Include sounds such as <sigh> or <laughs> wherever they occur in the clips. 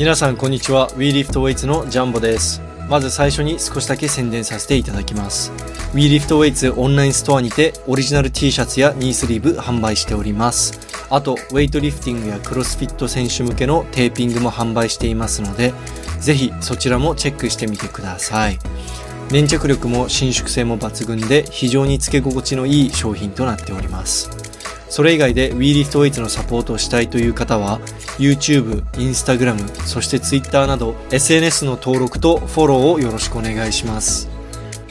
皆さんこんにちは。WeLiftWeights のジャンボです。まず最初に少しだけ宣伝させていただきます。WeLiftWeights オンラインストアにてオリジナル T シャツやニースリーブ販売しております。あとウェイトリフティングやクロスフィット選手向けのテーピングも販売していますのでぜひそちらもチェックしてみてください。粘着力も伸縮性も抜群で非常につけ心地のいい商品となっております。それ以外で w e l i f t w e i g h t のサポートをしたいという方は YouTube、Instagram、そして Twitter など SNS の登録とフォローをよろしくお願いします。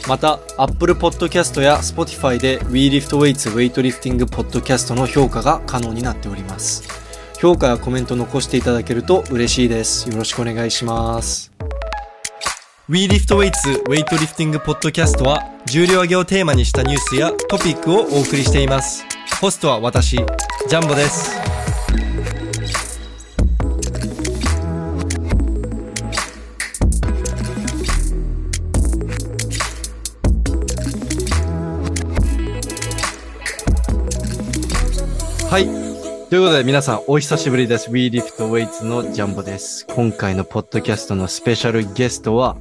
また Apple Podcast や Spotify で WeLiftWeights ウェイトリフティングポッドキャストの評価が可能になっております。評価やコメント残していただけると嬉しいです。よろしくお願いします。WeLiftWeights ウェイトリフティングポッドキャストは重量挙げをテーマにしたニュースやトピックをお送りしています。ホストは私、ジャンボです。はい。ということで皆さんお久しぶりです。WeLiftWeights のジャンボです。今回のポッドキャストのスペシャルゲストは、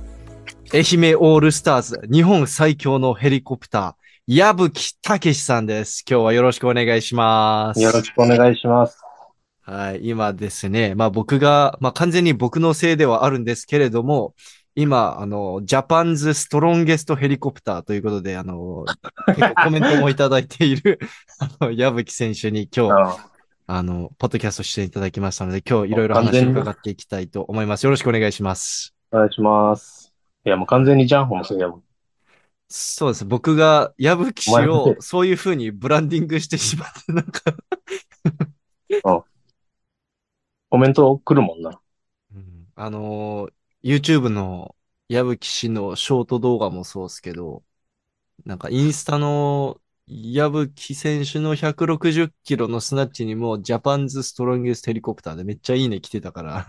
愛媛オールスターズ日本最強のヘリコプター、矢吹武さんです。今日はよろしくお願いします。よろしくお願いします。はい。今ですね、まあ僕が、まあ完全に僕のせいではあるんですけれども、今、あの、ジャパンズストロンゲストヘリコプターということで、あの、結構コメントもいただいている、<laughs> あの、矢吹選手に今日、ああの、ポッドキャストしていただきましたので、今日いろいろ話を伺っていきたいと思います。よろしくお願いします。お願いします。いや、もう完全にジャンホのせいやもん。そうです。僕が矢吹氏をそういう風にブランディングしてしまって、なんか、コメント来るもんな。うん。あのー YouTube の矢吹氏のショート動画もそうですけど、なんかインスタの矢吹選手の160キロのスナッチにもジャパンズストロンゲストヘリコプターでめっちゃいいね来てたから。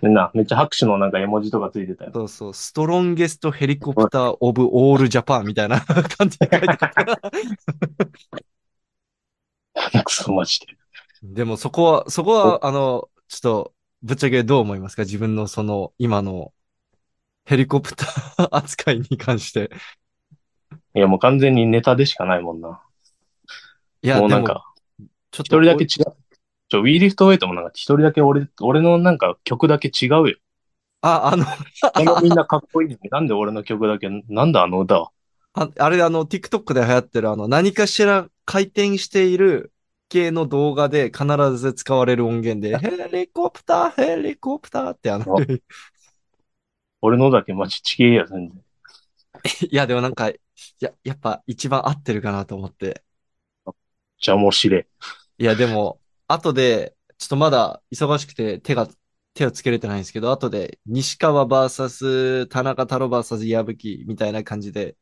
み <laughs> んな、めっちゃ拍手のなんか絵文字とかついてたよ。そうそう、ストロンゲストヘリコプターオブオールジャパンみたいな <laughs> 感じで書いてた。<laughs> クソマジで。でもそこは、そこは、あの、ちょっと、ぶっちゃけどう思いますか？自分のその、今のヘリコプター扱いに関して。いや、もう完全にネタでしかないもんな。いや、でも、もうなんか、ちょっと、一人だけ違う。ちょ、ウィーリフトウェイトもなんか一人だけ俺、俺のなんか曲だけ違うよ。あ、あの、このみんなかっこいいのに、なんで俺の曲だけ、なんだあの歌は。ああれ、あの、TikTok で流行ってる、あの、何かしら回転している系の動画で必ず使われる音源で、<laughs> ヘリコプター、ヘリコプターってあの、あ俺のだけマジちげえや、全然。<laughs> いや、でもなんか、いや、やっぱ一番合ってるかなと思って。じゃあもう知れ。いや、でも、後で、ちょっとまだ忙しくて手が、手をつけれてないんですけど、後で、西川 VS 田中太郎 VS 矢吹みたいな感じで、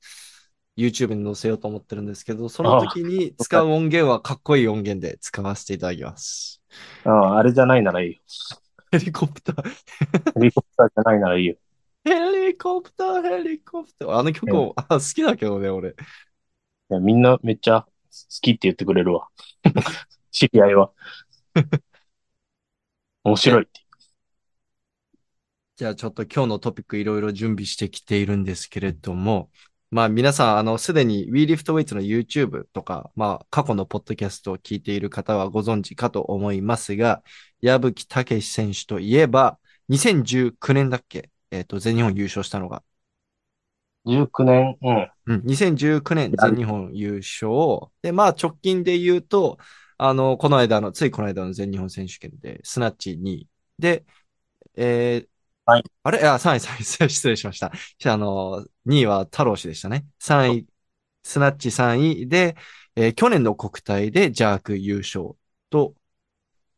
YouTube に載せようと思ってるんですけど、その時に使う音源はかっこいい音源で使わせていただきます。ああ、あれじゃないならいいよ。ヘリコプター、<laughs> ヘリコプターじゃないならいいよ。ヘリコプター、ヘリコプター。あの曲も、あ好きだけどね、俺。いや、みんなめっちゃ好きって言ってくれるわ。<laughs> 知り合いは。<laughs> 面白いって。じゃあちょっと今日のトピックいろいろ準備してきているんですけれども、まあ皆さん、あの、すでに WeLiftWeights の YouTube とか、まあ過去のポッドキャストを聞いている方はご存知かと思いますが、矢吹武選手といえば、2019年だっけえっ、と、全日本優勝したのが。19年、うん。うん、2019年全日本優勝。で、まあ直近で言うと、あの、この間の、ついこの間の全日本選手権で、スナッチ2位。で、えーはいあれ？あ、3位、3位、<laughs> 失礼しました。あの、2位は太郎氏でしたね。3位、スナッチ3位で、えー去年の国体でジャーク優勝と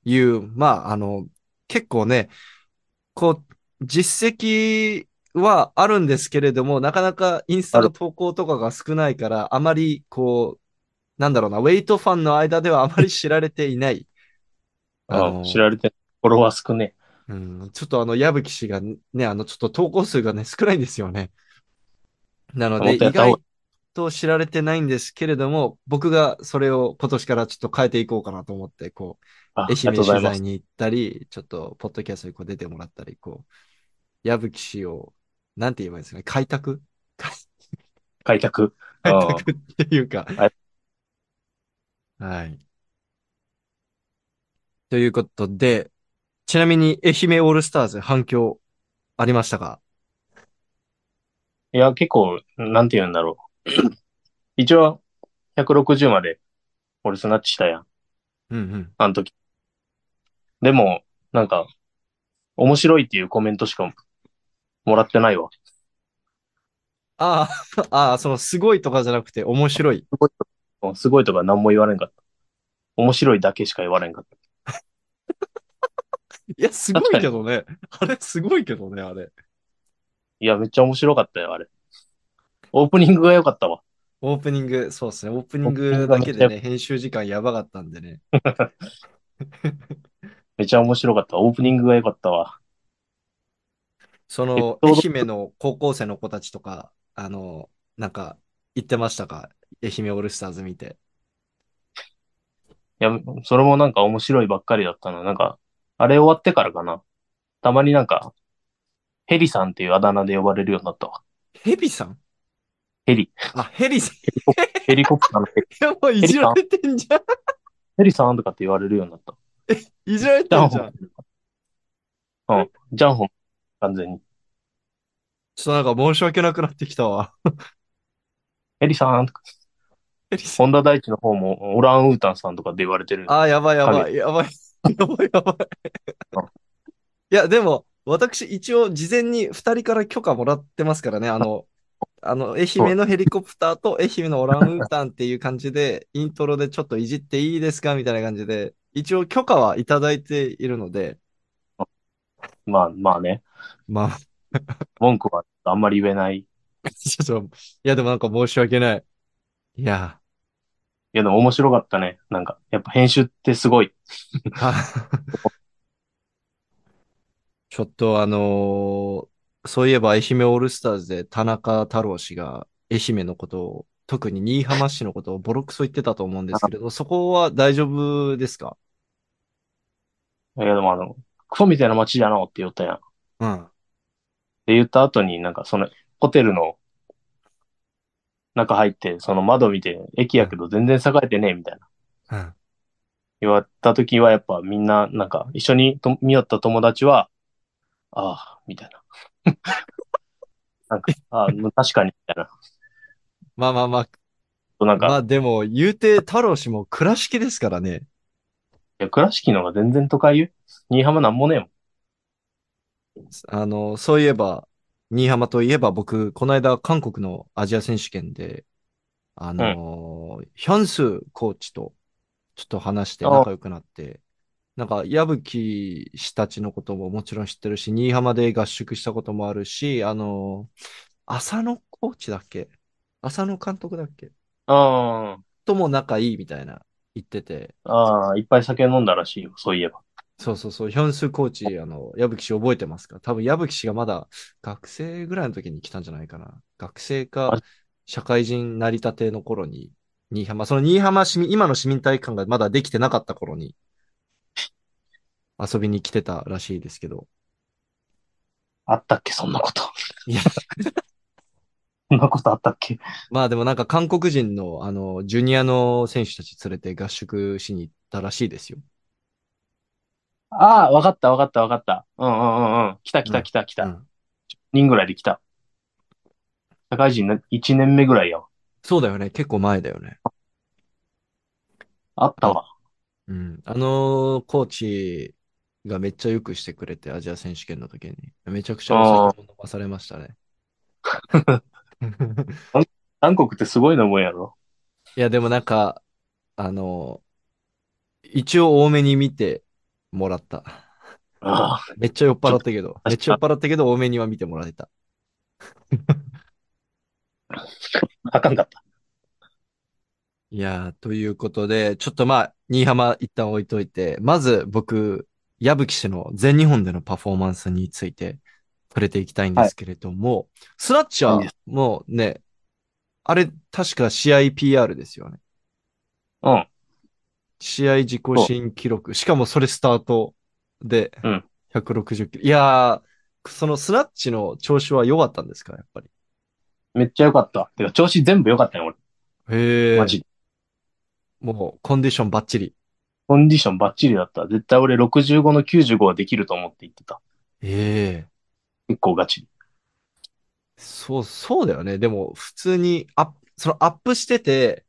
いう、まあ、あの、結構ね、こう、実績はあるんですけれども、なかなかインスタの投稿とかが少ないから、あまりこう、なんだろうな、ウェイトファンの間ではあまり知られていない。<laughs> あ知られて、フォロワー少ねうん、ちょっとあの、矢吹氏がね、あの、ちょっと投稿数がね、<laughs> 少ないんですよね。なので、意外と知られてないんですけれども、僕がそれを今年からちょっと変えていこうかなと思って、こう、あ愛媛。取材に行ったり、ちょっと、ポッドキャストにこう出てもらったり、こう、矢吹氏を、なんて言えばいいんですかね、開拓？<laughs> 開拓？<laughs> 開うん拓っていうかはい。はい。ということで、ちなみに愛媛オールスターズ反響ありましたか？いや、結構、なんて言うんだろう。<clears throat> 一応、160まで、俺スナッチしたやん。うんうん。ああの時。でも、なんか、面白いっていうコメントしかもらってないわ。あ、<laughs> ああ、そのすごいとかじゃなくて面白い。すごいとか何も言われんかった。面白いだけしか言われんかった。<laughs> いや、すごいけどね。あれ、すごいけどね、あれ。いや、めっちゃ面白かったよ、あれ。オープニングが良かったわ。オープニング、そうですね。オープニングだけでね、編集時間やばかったんでね。<laughs> めっちゃ面白かった。オープニングが良かったわ。その、え愛媛の高校生の子たちとか、あの、なんか、言ってましたか？愛媛オールスターズ見て。いや、それもなんか面白いばっかりだったな。なんか、あれ終わってからかな。たまになんか、ヘリさんっていうあだ名で呼ばれるようになったわ。ヘビさん？ヘリ。あ、ヘリさん。ヘリコプター。のヘリ。いや、もういじられてんじゃん。ヘリさん？とかって言われるようになった。<laughs> いじられジャンホンてんじゃん。。うん。ジャンホン。完全に。ちょっとなんか申し訳なくなってきたわ。ヘリさんとか。ヘリさん。本田大地の方もオランウータンさんとかって言われてる。あー、やばいやばい、やばい。やばいやばい。いや、でも、私一応事前に二人から許可もらってますからね。あの、あの、愛媛のヘリコプターと愛媛のオランウータンっていう感じで、イントロでちょっといじっていいですかみたいな感じで、一応許可はいただいているので、まあまあね。まあ、文句はあんまり言えない。いちょっと、いやでもなんか申し訳ない。いや、やでも面白かったね。なんか、やっぱ編集ってすごい。あ <laughs> ちょっとあのーそういえば愛媛オールスターズで田中太郎氏が愛媛のことを、特に新居浜市のことをボロクソ言ってたと思うんですけれど、そこは大丈夫ですか？いやでもあの、クソみたいな街じゃのって言ったやん。うん。で言った後になんかその、ホテルの中入って、その窓見て、駅やけど全然栄えてねえみたいな。うん。言われた時はやっぱみんな、なんか一緒にと見よった友達は、ああ、みたいな。<laughs> なんか、ああ、確かに、みたいな。まあまあまあ、なんか、まあでも言うて太郎氏も倉敷ですからね。いや、倉敷の方が全然都会よ。新居浜なんもねえもん。あの、そういえば、新居浜といえば僕、この間韓国のアジア選手権で、あのーヒョンスコーチとちょっと話して仲良くなって、なんか、矢吹氏たちのことももちろん知ってるし、新居浜で合宿したこともあるし、あのー浅野コーチだっけ？浅野監督だっけ？あとも仲いいみたいな言ってて、あ、ああ、いっぱい酒飲んだらしいよ、そういえば。そうそうそう、ヒョンスコーチ、あの、矢吹氏覚えてますか？多分矢吹氏がまだ学生ぐらいの時に来たんじゃないかな。学生かあ、社会人なりたての頃に、新居浜、その新居浜市民、今の市民体育館がまだできてなかった頃に、遊びに来てたらしいですけど。あったっけ、そんなこと。いや、<laughs> そんなことあったっけ。まあでもなんか韓国人の、あの、ジュニアの選手たち連れて合宿しに行ったらしいですよ。ああ、わかった、わかった、わかった。うんうんうんうん。来た来た来た来た。うん人ぐらいで来た。社会人な1年目ぐらいやわ。そうだよね。結構前だよね。あったわ。うん。あのコーチがめっちゃよくしてくれて、アジア選手権の時に。めちゃくちゃお酒も飲まされましたね。<laughs> 韓国ってすごいのもんやろ？いや、でもなんか、あの一応多めに見てもらった。ああ、めっちゃ酔っ払ったけど、かめっちゃ酔っ払ったけど多めには見てもらえた。<laughs> あかんかった。いやー、ということで、ちょっとまあ、新居浜一旦置いといて、まず僕、矢吹氏の全日本でのパフォーマンスについて触れていきたいんですけれども、スナッチはもうね、あれ、確か試合 PR ですよね。うん。試合自己新記録。しかもそれスタートでうん、160キロ。いやー、そのスナッチの調子は良かったんですかやっぱり？めっちゃ良かった。てか、調子全部良かったよ、俺。へえ。マジで。もう、コンディションバッチリ。コンディションバッチリだった。絶対俺65の95はできると思って言ってた。ええ結構ガチリ。そう、そうだよね。でも、普通に、アップ、そのアップしてて、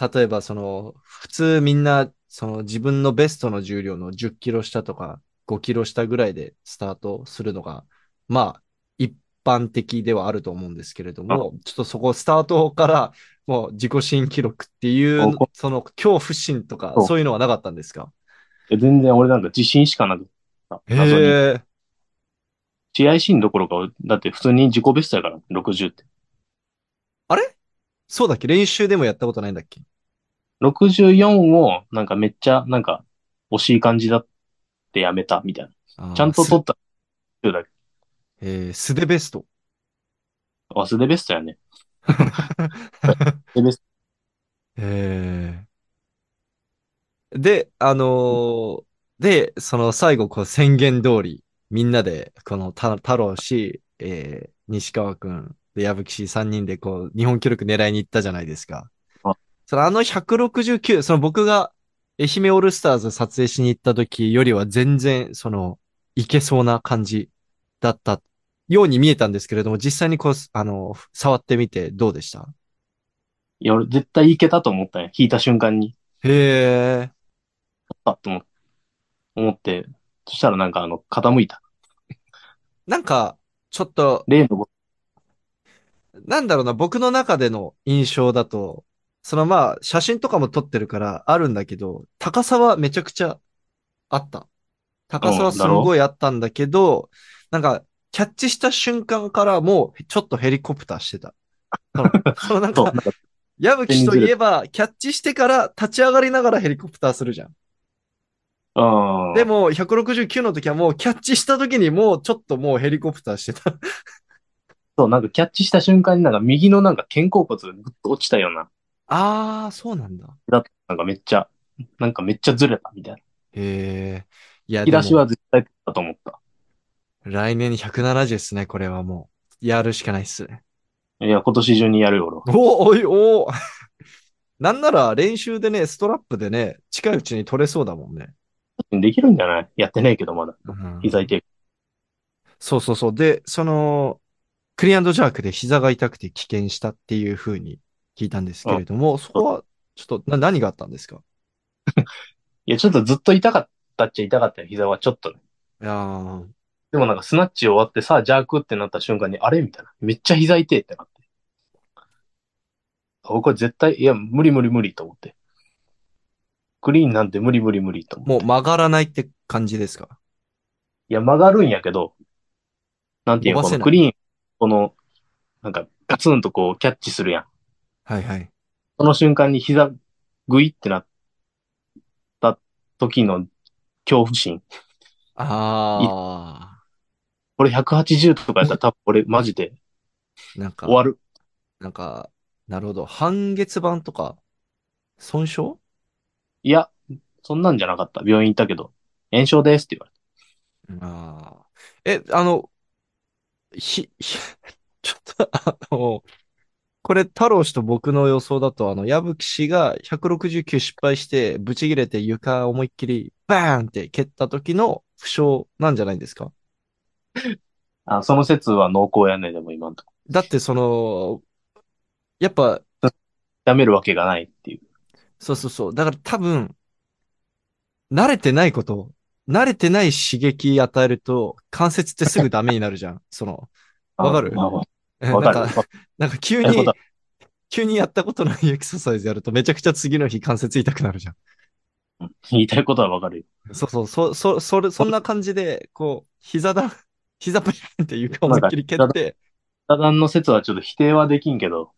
例えばその、普通みんな、その自分のベストの重量の10キロ下とか5キロ下ぐらいでスタートするのが、まあ、一般的ではあると思うんですけれども、ちょっとそこスタートからもう自己新記録っていうこ、その恐怖心とかそういうのはなかったんですか？え全然俺なんか自信しかなくった。え。試合シーンどころか、だって普通に自己ベストやから、60って。あれ？そうだっけ？練習でもやったことないんだっけ？64をなんかめっちゃなんか惜しい感じだってやめたみたいな。ちゃんと取った。だけ。えー、素手ベスト。あ、素でベストやね。<laughs> 素でベスト。えーで、あのーで、その最後、こう宣言通り、みんなで、このた太郎氏、えー西川くん、で、矢吹氏3人で、こう、日本記録狙いに行ったじゃないですか。あそのあの169、その僕が愛媛オールスターズ撮影しに行った時よりは全然、その、いけそうな感じだったように見えたんですけれども、実際にこう、あの、触ってみてどうでした？いや、俺絶対いけたと思ったんや。引いた瞬間に。へえ。あっと思思って、そしたらなんかあの、傾いた。なんか、ちょっと、例のごなんだろうな、僕の中での印象だと、そのまあ、写真とかも撮ってるからあるんだけど、高さはめちゃくちゃあった。高さはすごいあったんだけど、なんか、キャッチした瞬間からもうちょっとヘリコプターしてた。その <laughs> そのなんか矢吹といえば、キャッチしてから立ち上がりながらヘリコプターするじゃん。うん。でも、169の時はもうキャッチした時にもうちょっともうヘリコプターしてた。そう、なんかキャッチした瞬間になんか右のなんか肩甲骨がぐっと落ちたような、あー、そうなんだ。なんかめっちゃ、なんかめっちゃずれたみたいな。へえ。いや、引き出しは絶対だと思った。来年170っすね、これはもう。やるしかないっすね。いや、今年中にやるよ、俺はおおい、おお <laughs> なんなら練習でね、ストラップでね、近いうちに取れそうだもんね。できるんじゃない？やってないけど、まだ。うん膝痛い。そうそうそう。で、その、クリアンドジャークで膝が痛くて棄権したっていう風に聞いたんですけれども、そこは、ちょっと、な、何があったんですか？<laughs> いや、ちょっとずっと痛かったっちゃ痛かったよ、膝はちょっとね。いやーでもなんかスナッチ終わってさあ、ジャークってなった瞬間に、あれみたいな。めっちゃ膝痛いってなって。あこれ絶対、いや、無理無理無理と思って。クリーンなんて無理無理無理と思って。もう曲がらないって感じですか？いや、曲がるんやけど、なんていうの、このクリーン、この、なんか、ガツンとこう、キャッチするやん。はいはい。その瞬間に膝、グイってなった時の恐怖心。あこれ180とかやったら多分俺マジでー、なんか終、わる。なんか、なるほど。半月板とか、損傷？いや、そんなんじゃなかった。病院行ったけど、炎症ですって言われああ。え、あの、ひ、ひ、<laughs> ちょっと、あの、これ、太郎氏と僕の予想だと、あの、矢吹氏が169失敗して、ブチ切れて床思いっきり、バーンって蹴った時の負傷なんじゃないですか？た。あ、その説は濃厚やね、でも今んとこ。だって、その、やっぱ、やめるわけがないっていう。そうそうそう。だから多分、慣れてないこと、慣れてない刺激与えると、関節ってすぐダメになるじゃん。その、わかる？あわかる。なんか、急に急にやったことないエクササイズやるとめちゃくちゃ次の日関節痛くなるじゃん。言いたいことはわかるよ。そうそう、そ、そ、それ、そんな感じで、こう、膝だ、膝プリンって床思いっきり蹴って、ただの説はちょっと否定はできんけど、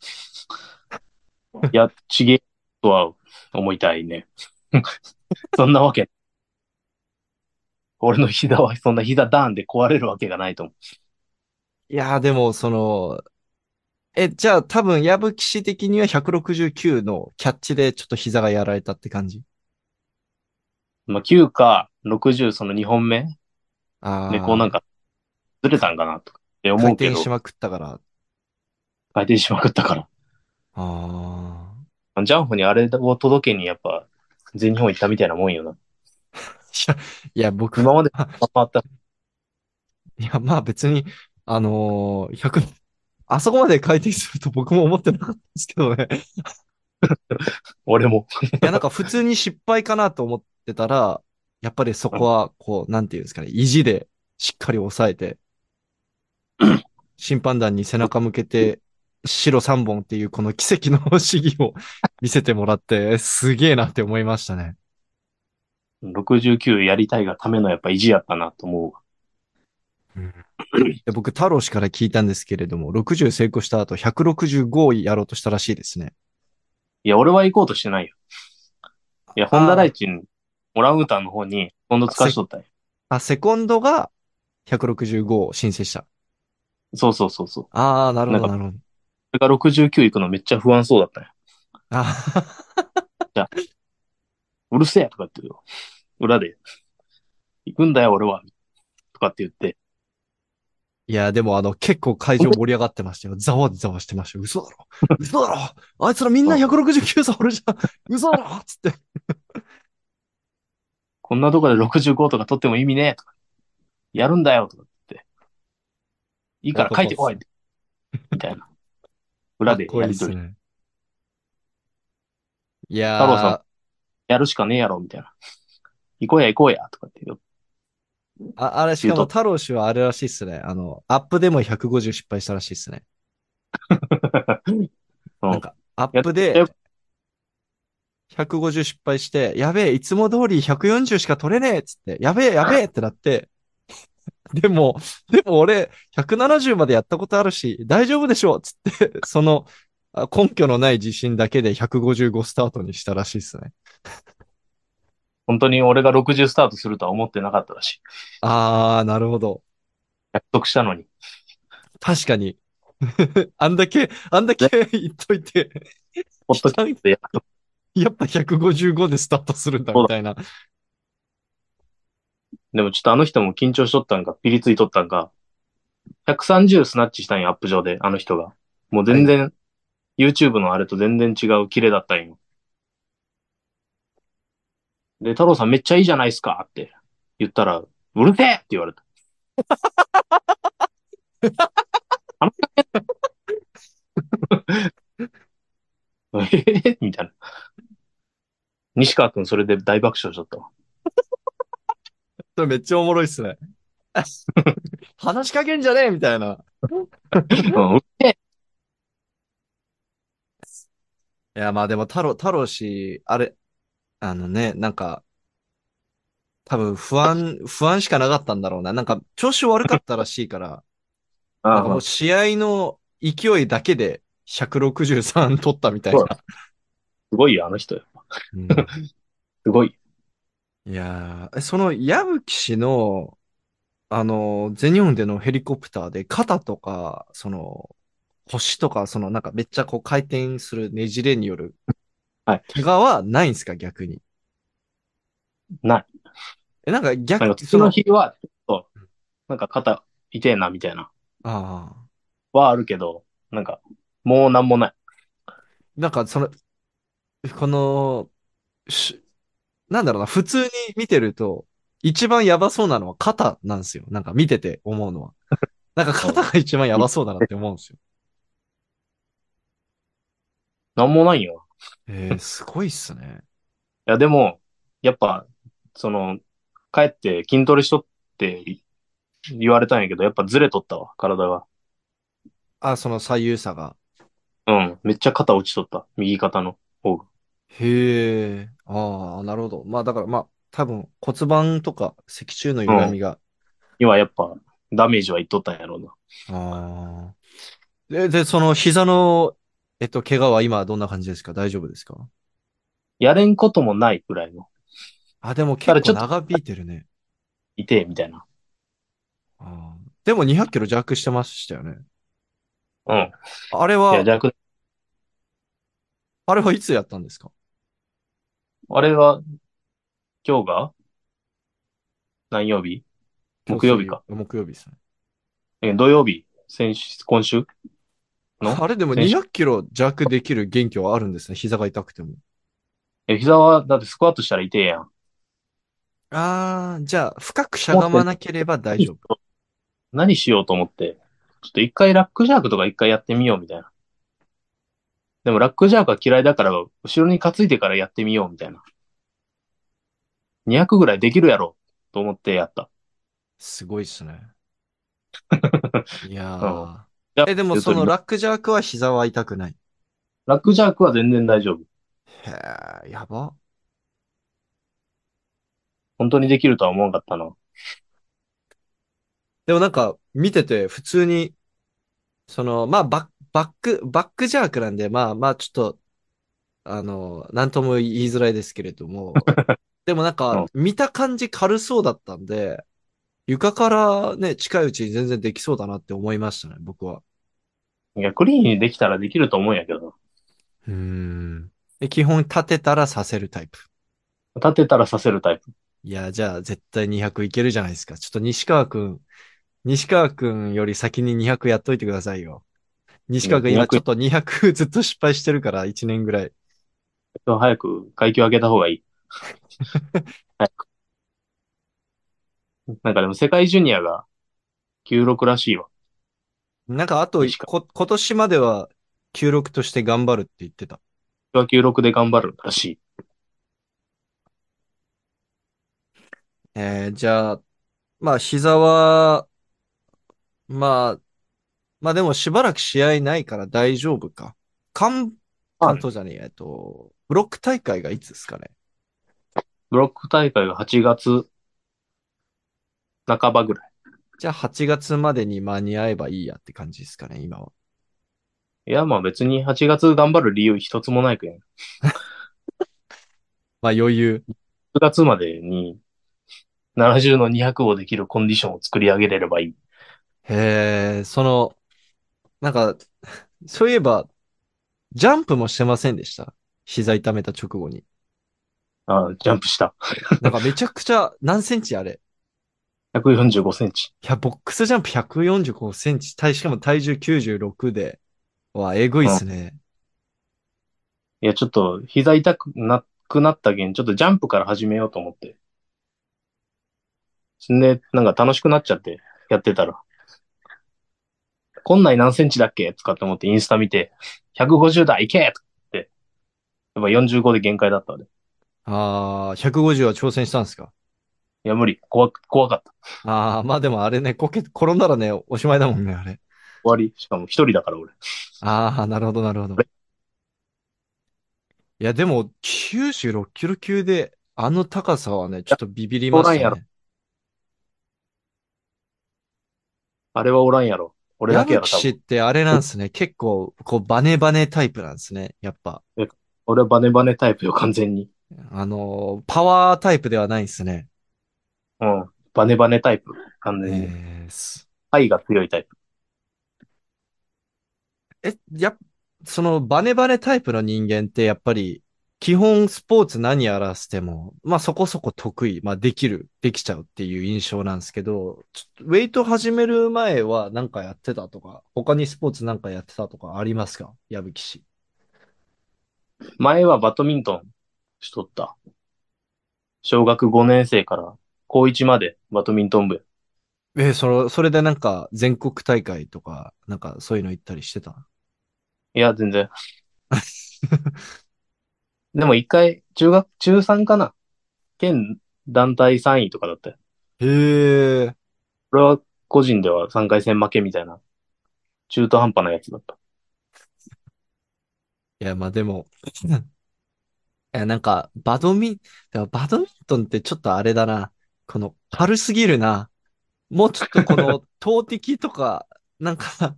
<laughs> いや、ちげえとは思いたいね。<laughs> そんなわけ。俺の膝はそんな膝ダーンで壊れるわけがないと思う。いやーでも、その、え、じゃあ多分、矢吹氏的には169のキャッチでちょっと膝がやられたって感じ？まあ、9か60その2本目ああ。で、こうなんか、ずれたんかなとかって回思うけど、転しまくったから。回転しまくったから。あジャンプにあれを届けにやっぱ、全日本行ったみたいなもんよな。<laughs> あ。いや、僕、今まで回った。いや、まあ別に、あのー、100、あそこまで回転すると僕も思ってなかったんですけどね。<laughs> 俺も。いや、なんか普通に失敗かなと思ってたら、やっぱりそこは、こう、なんていうんですかね、意地でしっかり抑えて、<clears throat> 審判団に背中向けて、白3本っていうこの奇跡の試技を見せてもらって、すげえなって思いましたね。69やりたいがためのやっぱ意地やったなと思う僕、太郎氏から聞いたんですけれども、60成功した後、165やろうとしたらしいですね。いや、俺は行こうとしてないよ。いや、本田大地に、オランウータンの方に、今度使わしとったよ。あ、セコンドが165を申請した。そうそうそうそう。ああ、なるほど、ななるほど。それが69行くのめっちゃ不安そうだったよ。あうるせえとかって言うよ。裏で。行くんだよ、俺は。とかって言って。いや、でもあの、結構会場盛り上がってましたよ。ざわざわしてましたよ。嘘だろ嘘だろあいつらみんな169差あるじゃん嘘だろつって。こんなとこで65とか取っても意味ねえとか。やるんだよとか。いいから書いてこい。みたいな。裏でやりとり。いや太郎さー、やるしかねえやろ、みたいな。行こうや行こうや、とかって言うよ。ああれ、しかも太郎氏はあれらしいっすね。あの、アップでも150失敗したらしいっすね。<laughs> うんなんか、アップやでっ、150失敗して、やべえ、いつも通り140しか取れねえっつって、やべえ、やべえってなって、<laughs> でも、でも俺、170までやったことあるし、大丈夫でしょっつって、<laughs> その、あ根拠のない自信だけで155スタートにしたらしいっすね。本当に俺が60スタートするとは思ってなかったらしい。あー、なるほど。約束したのに。確かに。<laughs> あんだけ、あんだけ言っといて、ほっときやっぱ155でスタートするんだみたいな。でもちょっとあの人も緊張しとったんか、ピリついとったんか、130スナッチしたんよ、アップ上で、あの人が。もう全然、YouTube のあれと全然違うキレだったんよ。で、太郎さんめっちゃいいじゃないですかって言ったら、うるせえって言われた。<laughs> <laughs> ええみたいな。西川くんそれで大爆笑しとったわ。それめっちゃおもろいっすね。話しかけんじゃねえみたいな。いや、まあでも、太郎、太郎氏、あれ、あのね、なんか、多分不安、不安しかなかったんだろうな。なんか、調子悪かったらしいから、<laughs> なんかもう試合の勢いだけで163取ったみたいな。すごいよ、あの人よ。うん <laughs> すごい。いやーえその矢吹氏の、あの、全日本でのヘリコプターで肩とか、その、腰とか、そのなんかめっちゃこう回転するねじれによる、はい怪我はないんすか、逆に。ない。え、なんかなん逆か次の日は、ちょっと、なんか肩痛えな、みたいな、ああ。はあるけど、なんか、もうなんもない。なんかその、この、しなんだろうな、普通に見てると、一番やばそうなのは肩なんですよ。なんか見てて思うのは。<laughs> なんか肩が一番やばそうだなって思うんですよ。なんもないよ。えー、すごいっすね。いや、でも、やっぱ、その、帰って筋トレしとって言われたんやけど、やっぱずれとったわ、体が。あ、その左右差が。うん。めっちゃ肩落ちとった。右肩の方が。へえ。ああ、なるほど。まあだからまあ、多分骨盤とか脊柱の歪みが。今やっぱ、ダメージはいっとったんやろうな。ああ。で、で、その膝の、えっと、怪我は今どんな感じですか？大丈夫ですか？やれんこともないくらいの、あ、でもただちょっと結構長引いてるね。痛え、みたいな。あーでも200キロ弱してましたよね。うん。あれいや、は、逆、あれはいつやったんですか？あれは、今日が？何曜日？木曜日か。木曜日ですね。え土曜日？先週、今週？の？あれでも先週200キロ弱できる元気はあるんですね。膝が痛くても。え、膝は、だってスクワットしたら痛えやん。あー、じゃあ、深くしゃがまなければ大丈夫。<laughs> 何しようと思って、ちょっと一回ラックジャークとか一回やってみようみたいな。でもラックジャークは嫌いだから、後ろに担いでからやってみようみたいな。200ぐらいできるやろと思ってやった。すごいっすね。<laughs> いやうんー。じゃえ、でもそのラックジャークは膝は痛くない？ラックジャークは全然大丈夫。へー、やば。本当にできるとは思わなかったな。でもなんか、見てて、普通に、その、まあ、バッバック、バックジャークなんで、まあまあ、ちょっと、あの、なんとも言いづらいですけれども、<laughs> でもなんか、見た感じ軽そうだったんで、床からね、近いうちに全然できそうだなって思いましたね、僕は。いや、クリーンにできたらできると思うんやけどな。うーん。で基本立てたらさせるタイプ。立てたらさせるタイプ。いや、じゃあ絶対200いけるじゃないですか。ちょっと西川くん、西川くんより先に200やっといてくださいよ。西川くんいや今ちょっと200ずっと失敗してるから1年ぐらい。早く階級上げた方がいい。<laughs> 早く。なんかでも世界ジュニアが96らしいわ。なんかあと西こ、今年までは96として頑張るって言ってた。は96で頑張るらしい。えー、じゃあ、まあ膝は、まあ、まあでもしばらく試合ないから大丈夫か。関、関東じゃねえや、えっと、ブロック大会がいつですかね？ブロック大会が8月半ばぐらい。じゃあ8月までに間に合えばいいやって感じですかね、今は。いや、まあ別に8月頑張る理由一つもないけん。<laughs> まあ余裕。9月までに70の200をできるコンディションを作り上げれればいい。へえ、その、なんか、そういえば、ジャンプもしてませんでした？膝痛めた直後に。あジャンプした。なんかめちゃくちゃ、何センチあれ？145センチ。いや、ボックスジャンプ145センチ、体しかも体重96で、わ、えぐいっすね。いや、ちょっと膝痛くなくなったけん、ちょっとジャンプから始めようと思って。んで、なんか楽しくなっちゃって、やってたら。こんなん何センチだっけ？とかって思ってインスタ見て、150代いけとかって。やっぱ45で限界だったんで。いあー、150は挑戦したんですか？や、無理。怖く、怖かった。あー、まあでもあれね、こけ、転んだらね、おしまいだもんね、あれ。終わり。しかも一人だから俺。あー、なるほど、なるほど。いや、でも、96キロ級で、あの高さはね、ちょっとビビりましたそうなんやね。あれはおらんやろ。俺だけやろ、多分。てあれなんですね。結構、こう、バネバネタイプなんですね。やっぱ。俺はバネバネタイプよ、完全に。あのー、パワータイプではないんですね。うん。バネバネタイプ。完全に。えーす愛が強いタイプ。え、やっ、そのバネバネタイプの人間ってやっぱり、基本スポーツ何やらせても、まあそこそこ得意、まあできる、できちゃうっていう印象なんですけど、ウェイト始める前は何かやってたとか、他にスポーツなんかやってたとかありますか？矢吹氏。前はバドミントンしとった。小学5年生から高1までバドミントン部。えーその、それでなんか全国大会とか、なんかそういうの行ったりしてた？いや、全然。<laughs> でも一回、中学、中3かな？県団体3位とかだったよ。へえ。これは個人では3回戦負けみたいな、中途半端なやつだった。いや、まあでも、<laughs> いや、なんか、バドミン、でもバドミントンってちょっとあれだな。この、軽すぎるな。もうちょっとこの、<laughs> 投擲とか、なんか、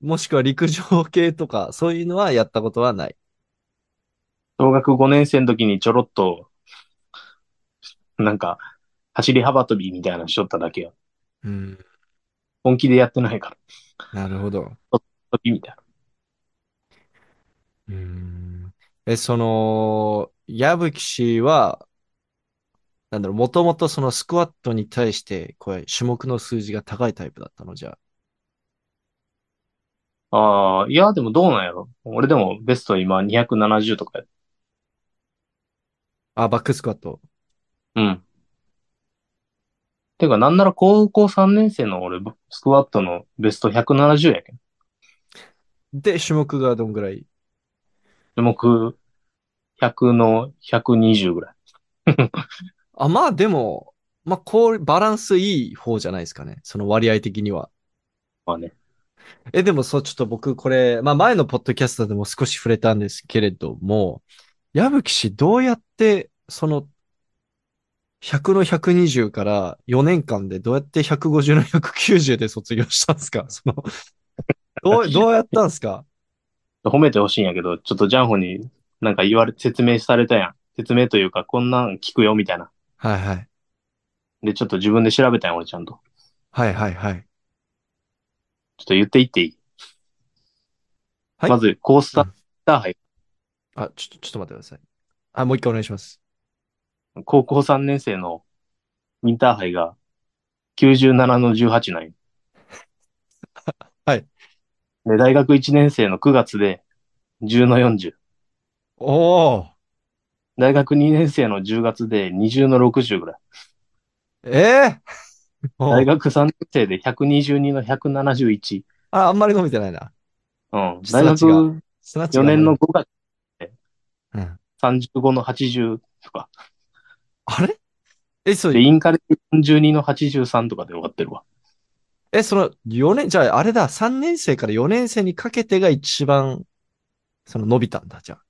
もしくは陸上系とか、そういうのはやったことはない。小学5年生の時にちょろっと、なんか、走り幅跳びみたいなのしとっただけよ。うん。本気でやってないから。なるほど。時みたいな。うん。え、その、矢吹氏は、なんだろう、もともとそのスクワットに対して、これ、種目の数字が高いタイプだったの？じゃああ、いや、でもどうなんやろ。俺でもベスト今270とかや。あ、バックスクワット。うん。てか、なんなら高校3年生の俺、スクワットのベスト170やけん。で、種目がどんぐらい？種目100の120ぐらい。<laughs> あ、まあでも、まあこう、バランスいい方じゃないですかね。その割合的には。まあね。え、でもそう、ちょっと僕これ、まあ前のポッドキャストでも少し触れたんですけれども、矢吹氏どうやって、その、100の120から4年間でどうやって150の190で卒業したんですか？<laughs> その、どう、どうやったんですか？褒めてほしいんやけど、ちょっとジャンホになんか言われ、説明されたやん。説明というか、こんなん聞くよ、みたいな。はいはい。で、ちょっと自分で調べたんや、俺ちゃんと。はいはいはい。ちょっと言っていっていい？はい。まず、コースター杯。あ、ちょっと、ちょっと待ってください。あ、もう一回お願いします。高校3年生のインターハイが97の18なんよ。<laughs> はい。で、大学1年生の9月で10の40。おお。大学2年生の10月で20の60ぐらい。ええー、<laughs> 大学3年生で122の171。あ、あんまり伸びてないな。うん。大学4年の5月で35の80とか。あれ？え、そう。で、インカレ42の83とかで終わってるわ。え、その4年、じゃああれだ、3年生から4年生にかけてが一番、その伸びたんだ、じゃあ。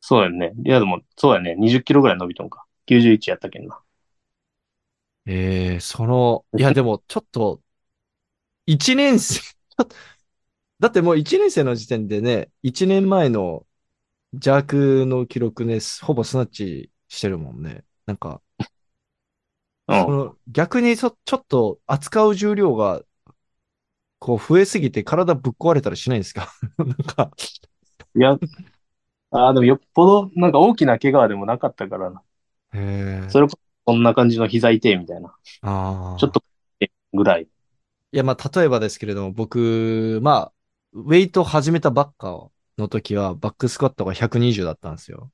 そうやね。いや、でも、そうやね。20キロぐらい伸びとんか。91やったけんな。ええー、その、いや、でも、ちょっと、1年生、だってもう1年生の時点でね、1年前の邪悪の記録ね、ほぼスナッチしてるもんね。なんか、うん、その逆にそちょっと扱う重量が、こう増えすぎて体ぶっ壊れたりしないんですか？<laughs> なんかいや、ああ、でもよっぽど、なんか大きな怪我でもなかったからな。へえ。それこそこんな感じの膝痛いみたいな。ああ。ちょっと、ぐらい。いや、まあ、例えばですけれども、僕、まあ、ウェイト始めたばっかの時は、バックスクワットが120だったんですよ。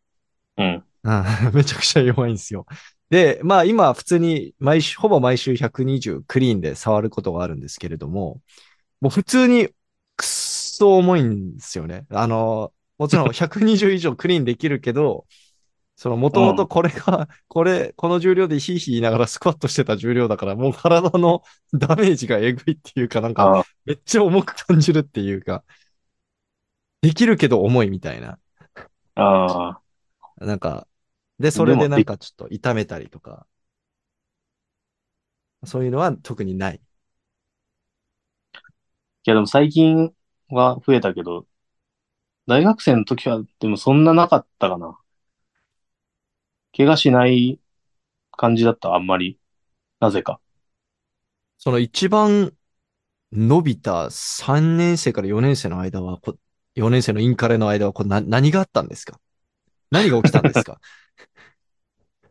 うん。<laughs> めちゃくちゃ弱いんですよ。で、まあ今普通に毎週、ほぼ毎週120クリーンで触ることがあるんですけれども、もう普通にくっそ重いんですよね。あの、もちろん120以上クリーンできるけど、そのもともとこれが、<laughs> これ、この重量でヒーヒー言いながら <laughs> スクワットしてた重量だから、もう体の <laughs> ダメージがえぐいっていうか、なんか、めっちゃ重く感じるっていうか、できるけど重いみたいな。ああ。なんか、で、それでなんかちょっと痛めたりとか、そういうのは特にない。いや、でも最近は増えたけど、大学生の時は、でもそんななかったかな。怪我しない感じだった、あんまり。なぜか。その一番伸びた3年生から4年生の間は、4年生のインカレの間はこな何があったんですか？何が起きたんですか？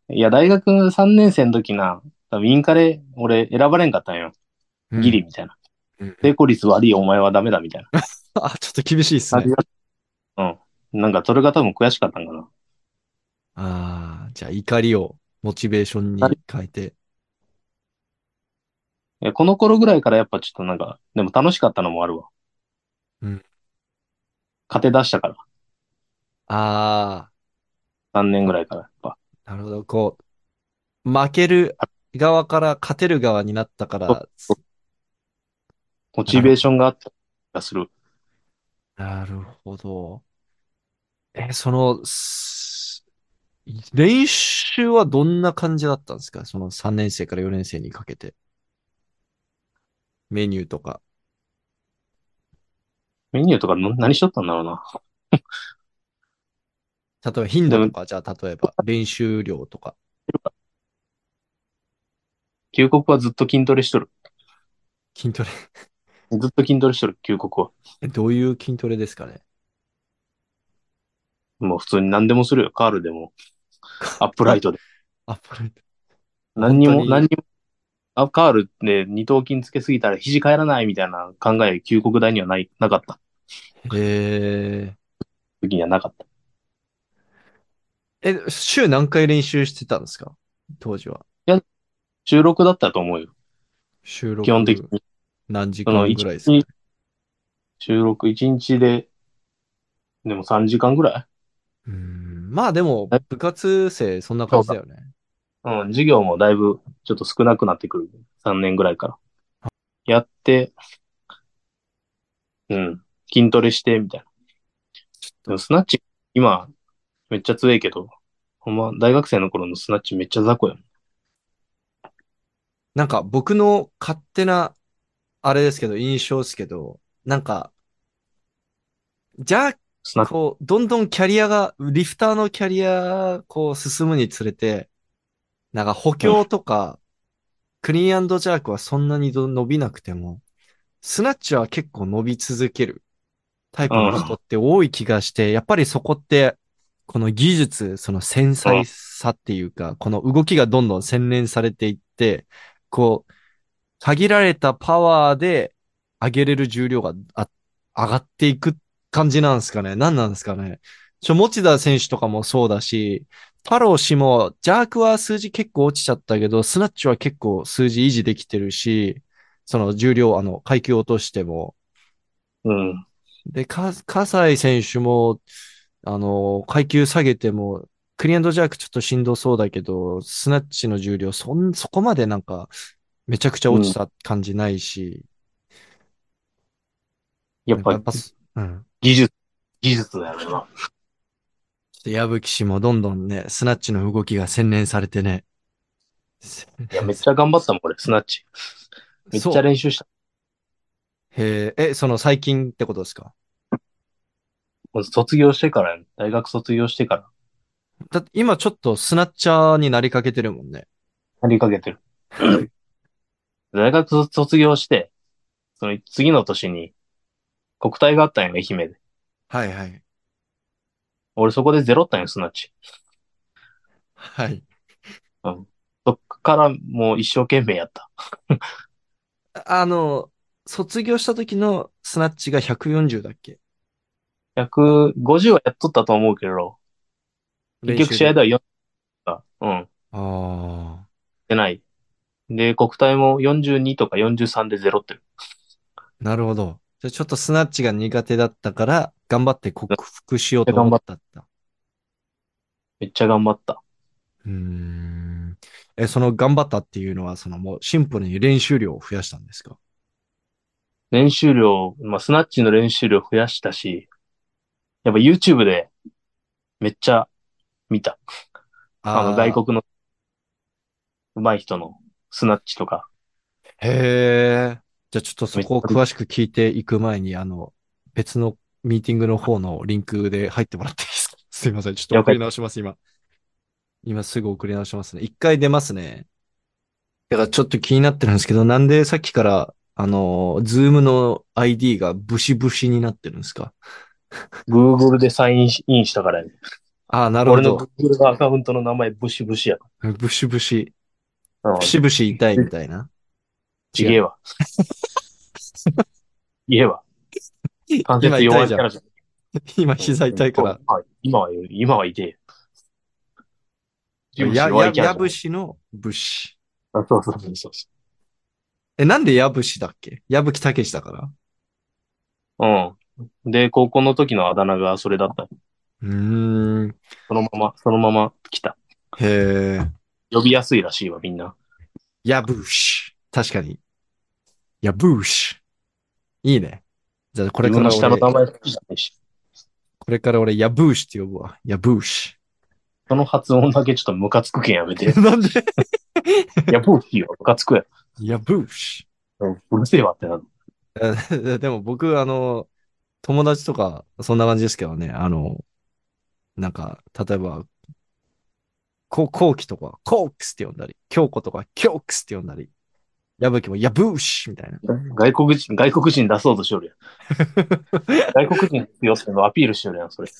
<laughs> いや、大学3年生の時な、多分インカレ俺選ばれんかったんよ。ギリみたいな。成功率悪いお前はダメだみたいな。<laughs> あ、ちょっと厳しいっすね。うん。なんかそれが多分悔しかったんかな。ああ、じゃあ怒りをモチベーションに変えて。え、この頃ぐらいからやっぱちょっとなんか、でも楽しかったのもあるわ。うん。勝て出したから。ああ。3年ぐらいからやっぱ。なるほど。こう、負ける側から勝てる側になったから。モチベーションがあった気がする。なるほど。え、その、練習はどんな感じだったんですか？その3年生から4年生にかけて。メニューとか。メニューとか何しとったんだろうな。<laughs> 例えば頻度とか、じゃあ例えば練習量とか。休国はずっと筋トレしとる。筋トレ？<laughs> ずっと筋トレしとる、休国は。どういう筋トレですかね？もう普通に何でもするよ。カールでも、アップライトで。<laughs> アップライト。何にも、何にも、アカールで二頭筋つけすぎたら肘返らないみたいな考え、旧国大にはない、なかった。へ時にはなかった。え。え、週何回練習してたんですか？当時は。収録だったと思うよ。収録。基本的に。何時間ぐらいですか？日、収録一日で、でも3時間ぐらいうん。まあでも、部活生そんな感じだよね。うん、授業もだいぶちょっと少なくなってくる。3年ぐらいから。やって、うん、筋トレして、みたいな。でもスナッチ、今、めっちゃ強いけど、ほんま、大学生の頃のスナッチめっちゃ雑魚やん。なんか僕の勝手な、あれですけど、印象ですけど、なんか、じゃあ、スナッチ、こう、どんどんキャリアが、リフターのキャリア、こう、進むにつれて、なんか補強とか、クリーンジャークはそんなに伸びなくても、スナッチは結構伸び続けるタイプの人って多い気がして、やっぱりそこって、この技術、その繊細さっていうか、この動きがどんどん洗練されていって、こう、限られたパワーで上げれる重量が上がっていく感じなんですかね？何なんですかね？ちょ、持田選手とかもそうだし、太郎氏も、ジャークは数字結構落ちちゃったけど、スナッチは結構数字維持できてるし、その重量、あの、階級落としても。うん。で、か、葛西選手も、あの、階級下げても、クリアンドジャークちょっとしんどそうだけど、スナッチの重量、そん、そこまでなんか、めちゃくちゃ落ちた感じないし、やっぱやっぱす、うん。技術、技術だよな。ちょっと矢吹氏もどんどんね、スナッチの動きが洗練されてね。いや、めっちゃ頑張ったもん、俺、スナッチ。めっちゃ練習した。へえ、え、その最近ってことですか？卒業してから大学卒業してから、だって今ちょっとスナッチャーになりかけてるもんね。なりかけてる。<laughs> 大学卒業して、その次の年に、国体があったんよ、愛媛で。はいはい。俺そこでゼロったんよ、スナッチ。はい。そっからもう一生懸命やった。あの、卒業した時のスナッチが140だっけ？150はやっとったと思うけど、結局試合では4か、うん、ああ。出ない。で、国体も42とか43でゼロってる。なるほど。じゃあちょっとスナッチが苦手だったから、頑張って克服しようと思った。めっちゃ頑張った。うーん。え、その頑張ったっていうのは、そのもうシンプルに練習量を増やしたんですか？練習量、まあ、スナッチの練習量増やしたし、やっぱ YouTube でめっちゃ見た。あの、ー外国の上手い人のスナッチとか。へえ。じゃあちょっとそこを詳しく聞いていく前に、あの、別のミーティングの方のリンクで入ってもらっていいですか？すいません。ちょっと送り直します、今。今すぐ送り直しますね。一回出ますね。だからちょっと気になってるんですけど、なんでさっきから、あの、ズームの ID がブシブシになってるんですか？Google でサインインしたからやね。ああ、なるほ俺のど。Google のアカウントの名前ブシブシや。ブシブシ、うんブシブシ痛いみたいな。ちげえわ。言えわ。関今節弱痛いじゃん。いキャラじゃん。今膝痛いから。はい。今は、今は痛え。や、や、やぶしのブシ。あそうそうそうそう。え、なんでやぶしだっけ？矢吹たけしだから？うん。で、高校の時のあだ名がそれだった。うーん。そのまま、そのまま来た。へえ。呼びやすいらしいわ、みんな。やぶし。確かに。やぶし。いいね。じゃあこれから俺、の名前好きじゃないし。これから俺、やぶーしって呼ぶわ。やぶーし。その発音だけちょっとムカつくけんやめて。<laughs> なんで？いや、ブーキーよ。ムカつくややぶーし。ん。うるせえわってなる。えでも僕、あの、友達とか、そんな感じですけどね。あの、なんか、例えば、こ、こうきとか、コークスって呼んだり、京子とか、キョークスって呼んだり、矢吹も、やぶーしみたいな。外国人、外国人出そうとしよるやん。<laughs> 外国人強ってのアピールしよるやん、それ。<laughs>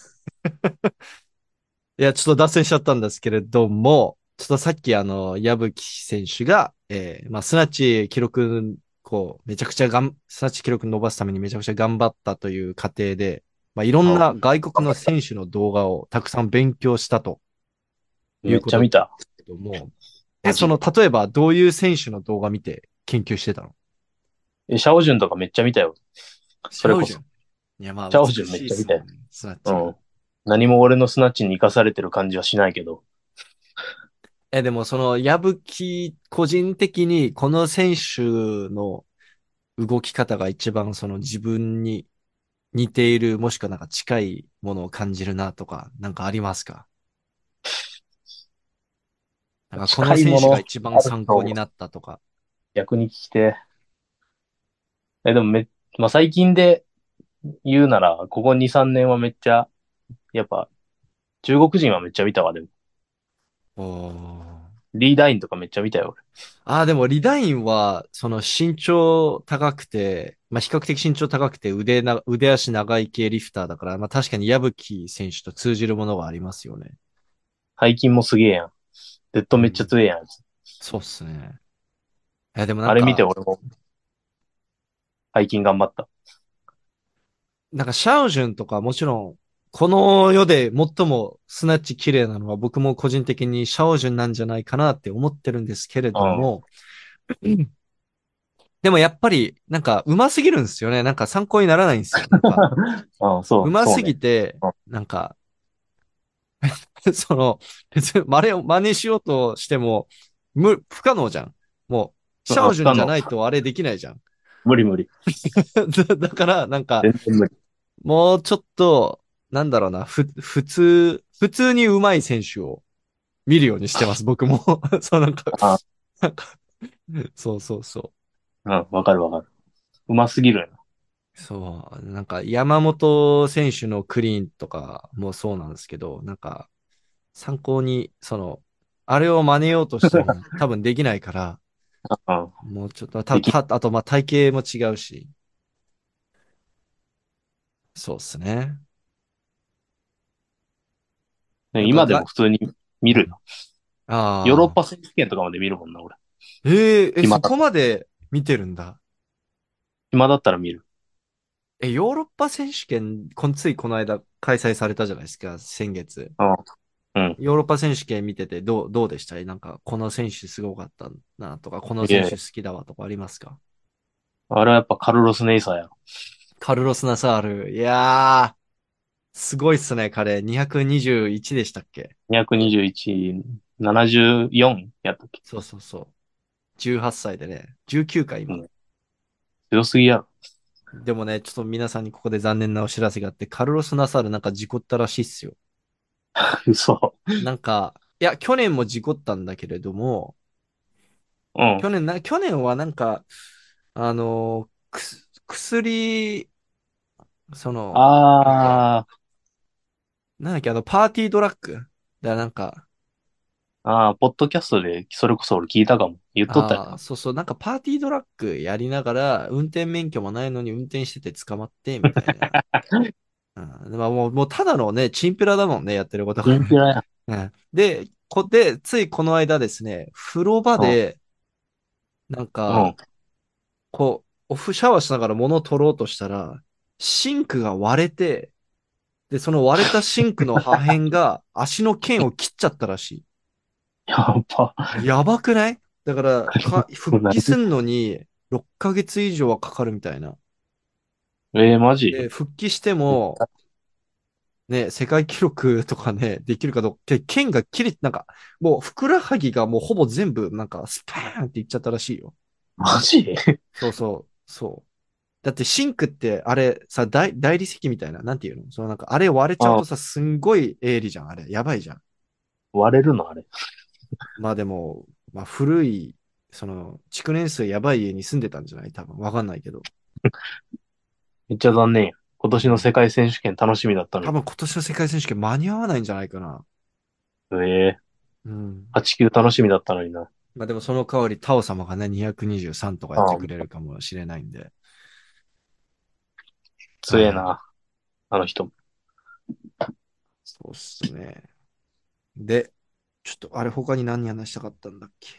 いや、ちょっと脱線しちゃったんですけれども、ちょっとさっきあの、矢吹選手が、えー、まあ、スナッチ記録、こう、めちゃくちゃがん、スナッチ記録伸ばすためにめちゃくちゃ頑張ったという過程で、まあ、いろんな外国の選手の動画をたくさん勉強したとめっちゃ見た。けども、え、その、例えばどういう選手の動画見て研究してたの？え、シャオジュンとかめっちゃ見たよ。それこそシャオジュン？いや、まあ、シャオジュンめっちゃ見たよスナッチがうん。何も俺のスナッチに生かされてる感じはしないけど。<laughs> え、でもその、矢吹、個人的にこの選手の動き方が一番その自分に似ている、もしくはなんか近いものを感じるなとか、なんかありますか？なんかこの選手が一番参考になったとか。逆に聞きて。え、でもめ、まあ、最近で言うなら、ここ2、3年はめっちゃ、やっぱ、中国人はめっちゃ見たわ、でも。おーリーダインとかめっちゃ見たよ、ああ、でもリダインは、その身長高くて、まあ、比較的身長高くて腕な、腕足長い系リフターだから、まあ、確かに矢吹選手と通じるものがありますよね。俺。背筋もすげえやん。デッドめっちゃ強えやん、そうっすね。え、でもなんか、あれ見て俺も、背筋頑張った。なんかシャオジュンとかもちろん、この世で最もスナッチ綺麗なのは僕も個人的にシャオジュンなんじゃないかなって思ってるんですけれども、<clears throat> でもやっぱりなんか上手すぎるんですよね。なんか参考にならないんですよ。なんかああ、そう。上手すぎてうん、なんか、<laughs> その、別に真似を、真似しようとしても、無、不可能じゃん。もう、シャオジュンじゃないとあれできないじゃん。無理無理。だ <laughs> だから、なんか。もうちょっと、なんだろうな、ふ、普通、普通に上手い選手を見るようにしてます、僕も。<laughs> そう、なんかあ、なんか、そうそうそう。うん、わかるわかる。うますぎる。そう、なんか山本選手のクリーンとかもそうなんですけど、なんか参考に、その、あれを真似ようとしても多分できないから、うん。もうちょっと、た、た、あとまあ体型も違うし。そうっすね。ね今でも普通に見るよ。ああ。ヨーロッパ選手権とかまで見るもんな、俺。えええ、今そこまで見てるんだ？暇だったら見る。え、ヨーロッパ選手権、こんついこの間開催されたじゃないですか、先月。うん。ヨーロッパ選手権見ててどう、どうでした？なんか、この選手すごかったなとか、この選手好きだわとかありますか？あれはやっぱカルロス・ネイサーやろ。カルロス・ナサール。いやー、すごいっすね、彼。221でしたっけ？221、74やったっけ？そうそうそう。18歳でね、19回今。うん強すぎやろ。でもね、ちょっと皆さんにここで残念なお知らせがあって、カルロス・ナサールなんか事故ったらしいっすよ。<laughs> 嘘。なんか、いや、去年も事故ったんだけれども、うん。去年な、去年はなんか、あの、くす、薬、その、あなんだっけ、あの、パーティードラッグだ、なんか、あ、ああ、ポッドキャストで、それこそ俺聞いたかも。言っとったよそうそう、なんかパーティードラッグやりながら、運転免許もないのに運転してて捕まって、みたいな。<laughs> うん、でももう、もうただのね、チンピラだもんね、やってることな。が。チンピラや。うんで、こ、で、ついこの間ですね、風呂場で、なんうかん、。こう、オフシャワーしながら物を取ろうとしたら、シンクが割れて、で、その割れたシンクの破片が <laughs> 足の腱を切っちゃったらしやっぱ。い。やばくない？だから、か <laughs> 復帰すんのに6ヶ月以上はかかるみたいな。えー、マジ？で、復帰しても、ね、世界記録とかね、<laughs> できるかどうか、剣が切れ、なんか、もう、ふくらはぎがもうほぼ全部、なんか、スパーンっていっちゃったらしいよ。マジ？そうそう、そう。だって、シンクって、あれ、さ、大、大理石みたいな、なんていうの？そのなんか、あれ割れちゃうとさ、すんごい鋭利じゃん、あれ。やばいじゃん。割れるのあれ？<laughs> まあでも、まあ古い、その、築年数やばい家に住んでたんじゃない？多分、わかんないけど。めっちゃ残念や。今年の世界選手権楽しみだったのに。多分今年の世界選手権間に合わないんじゃないかな。ええうん。8、9楽しみだったのにな。まあでもその代わりタオ様がね、223とかやってくれるかもしれないんで。強えな。あの人も。そうっすね。で、ちょっと、あれ、他に何話したかったんだっけ？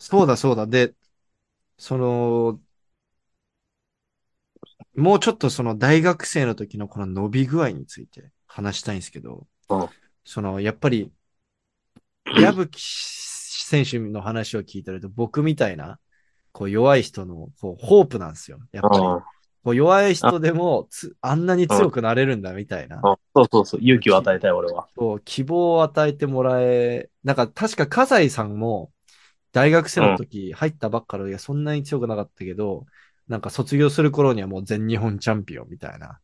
そうだ、そうだ。で、その、もうちょっとその大学生の時のこの伸び具合について話したいんですけど、うんその、やっぱり、矢吹選手の話を聞いてると、僕みたいな、こう弱い人の、こう、ホープなんですよ。やっぱり。うんこう弱い人でもつ、あんなに強くなれるんだみたいな。うんそうそうそう、勇気を与えたい、俺は。そう希望を与えてもらえ、なんか確か葛西さんも大学生の時入ったばっかりでそんなに強くなかったけど、なんか卒業する頃にはもう全日本チャンピオンみたいな。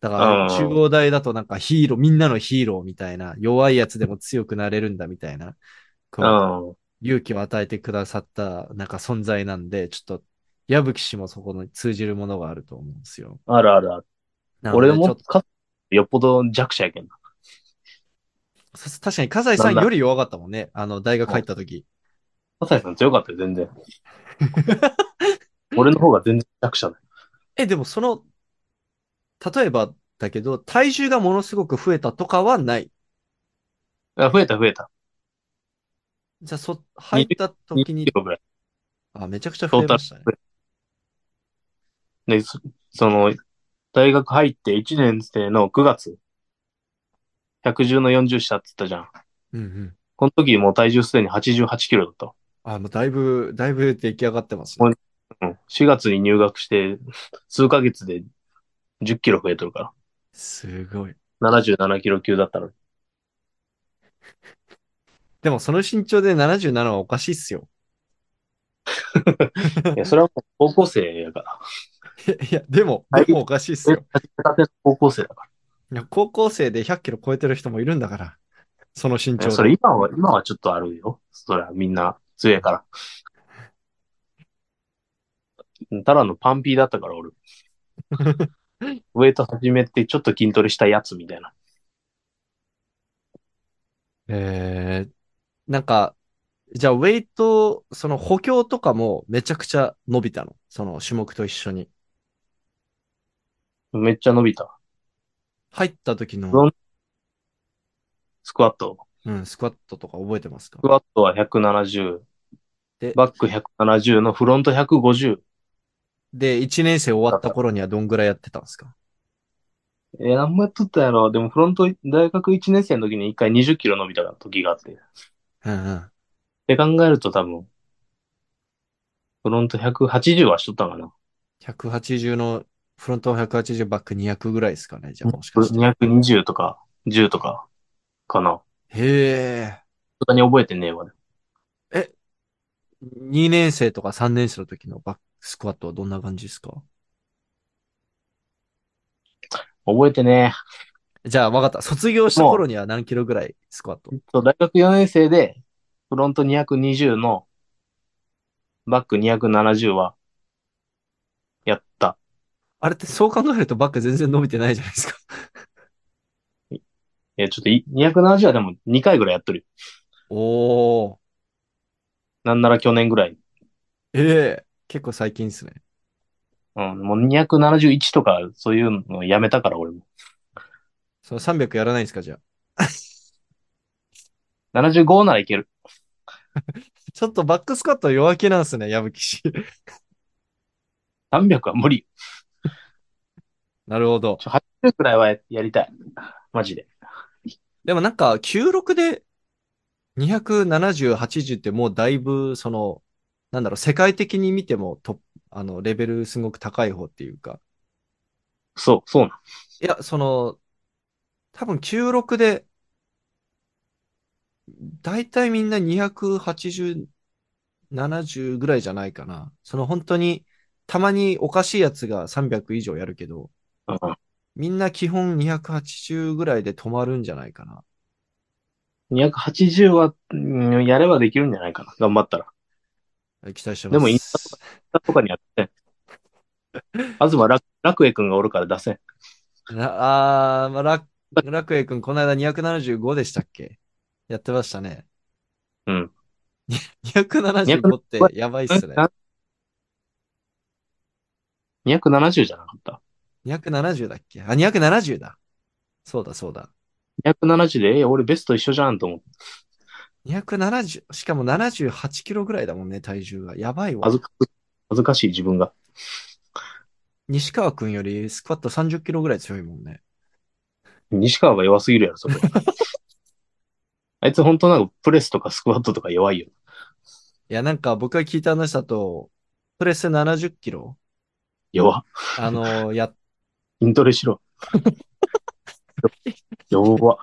だからうん中央大だとなんかヒーロー、みんなのヒーローみたいな、弱いやつでも強くなれるんだみたいな、こううん。勇気を与えてくださったなんか存在なんで、ちょっと矢吹氏もそこに通じるものがあると思うんですよ。あるあるある。俺もか、よっぽど弱者やけんな。そ確かに葛西さんより弱かったもんね。あの大学入った時。葛西さん強かったよ、全然。<laughs> 俺の方が全然弱者だよ。え、でもその、例えばだけど、体重がものすごく増えたとかはない。あ増えた増えた。じゃあ、そ、入った2時にキ、ロぐらい。あ、めちゃくちゃ増えましたね。で、そその、大学入って1年生の9月、110の40したって言ったじゃん。うんうん。この時もう体重すでに88キロだったわ。あ、もうだいぶ、だいぶ出来上がってますね。うん。4月に入学して、数ヶ月で10キロ増えてるかすごい。ら。77キロ級だったのに。でもその身長で77はおかしいっすよ。<laughs> いや、それはもう高校生やから。いや、いやでも、はいでもおかしいっすよ。高校生だかいや高校生で100キロ超えてる人もいるんだから。その身長それ今は、今はちょっとあるよ。それはみんな強いから。ただのパンピーだったから、俺。ウェイト始めてちょっと筋トレしたやつみたいな。えー、なんか、じゃあ、ウェイト、その補強とかもめちゃくちゃ伸びたの？その種目と一緒に。めっちゃ伸びた。入った時うのん、スクワット。うん、スクワットとか覚えてますか？スクワットは170。でバック170のフロント150。で、1年生終わった頃にはどんぐらいやってたんですか？えー、何もやっとったやろ。でもフロント、大学1年生の時に1回20キロ伸びた時があって。っうんうん。て考えると多分、フロント180はしとったかな。180の、フロント180バック200ぐらいですかね？じゃあもしかして。220とか10とかかな。へえ。そんなに覚えてねえわ。2年生とか3年生の時のバックスクワットはどんな感じですか？覚えてねじゃあ分かった。卒業した頃には何キロぐらいスクワット？え。そう大学4年生で、フロント220のバック270は、やった。あれってそう考えるとバック全然伸びてないじゃないですか。え、ちょっとい270はでも2回ぐらいやっとるよ。おー。なんなら去年ぐらい。ええ結構最近ですね。うん、もう271とかそういうのやめたから俺も。その300やらないんですかじゃあ？<laughs> 75ならいける。<laughs> ちょっとバックスクワット弱気なんですね、矢吹氏。300は無理。なるほど。ちょ80くらいはややりたい。マジで。でもなんか、96で270、80ってもうだいぶ、その、なんだろう、世界的に見てもトップ、あの、レベルすごく高い方っていうか。そう、そうなん。いや、その、多分96で、だいたいみんな280、70ぐらいじゃないかな。その本当に、たまにおかしいやつが300以上やるけど、うんみんな基本280ぐらいで止まるんじゃないかな。280は、うんやればできるんじゃないかな。頑張ったら。期待してます。でもインスタとかにやって。<laughs> 東楽楽栄くんがおるから出せん。なあー、まあ、楽、楽栄くん、この間275でしたっけ？やってましたね。うん。275ってやばいっすね。270じゃなかった？270だっけ？あ、270だ。そうだそうだ。270で、え、俺ベスト一緒じゃんと思って。270、しかも78キロぐらいだもんね、体重が。やばいわ恥。ずか恥ずかしい自分が。西川くんよりスクワット30キロぐらい強いもんね。西川が弱すぎるやろ、それは。<laughs> あいつ本当なんかプレスとかスクワットとか弱いよ。いや、なんか僕が聞いた話だと、プレス70キロ？弱。あの、や、筋トレしろ。<laughs> 弱。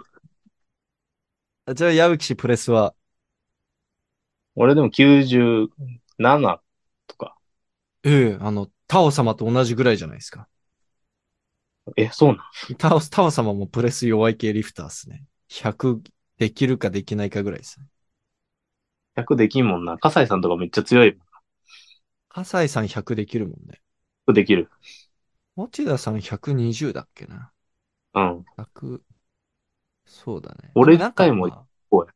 じゃあ、矢吹氏プレスは、俺でも97とか。ええあの、タオ様と同じぐらいじゃないですか。え、そうなんタオ、タオ様もプレス弱い系リフターですね。100できるかできないかぐらいですね。?100 できんもんな。笠井さんとかめっちゃ強い。笠井さん100できるもんね。100できる。持田さん120だっけな。うん。100、そうだね。俺でなんか自体もまあこう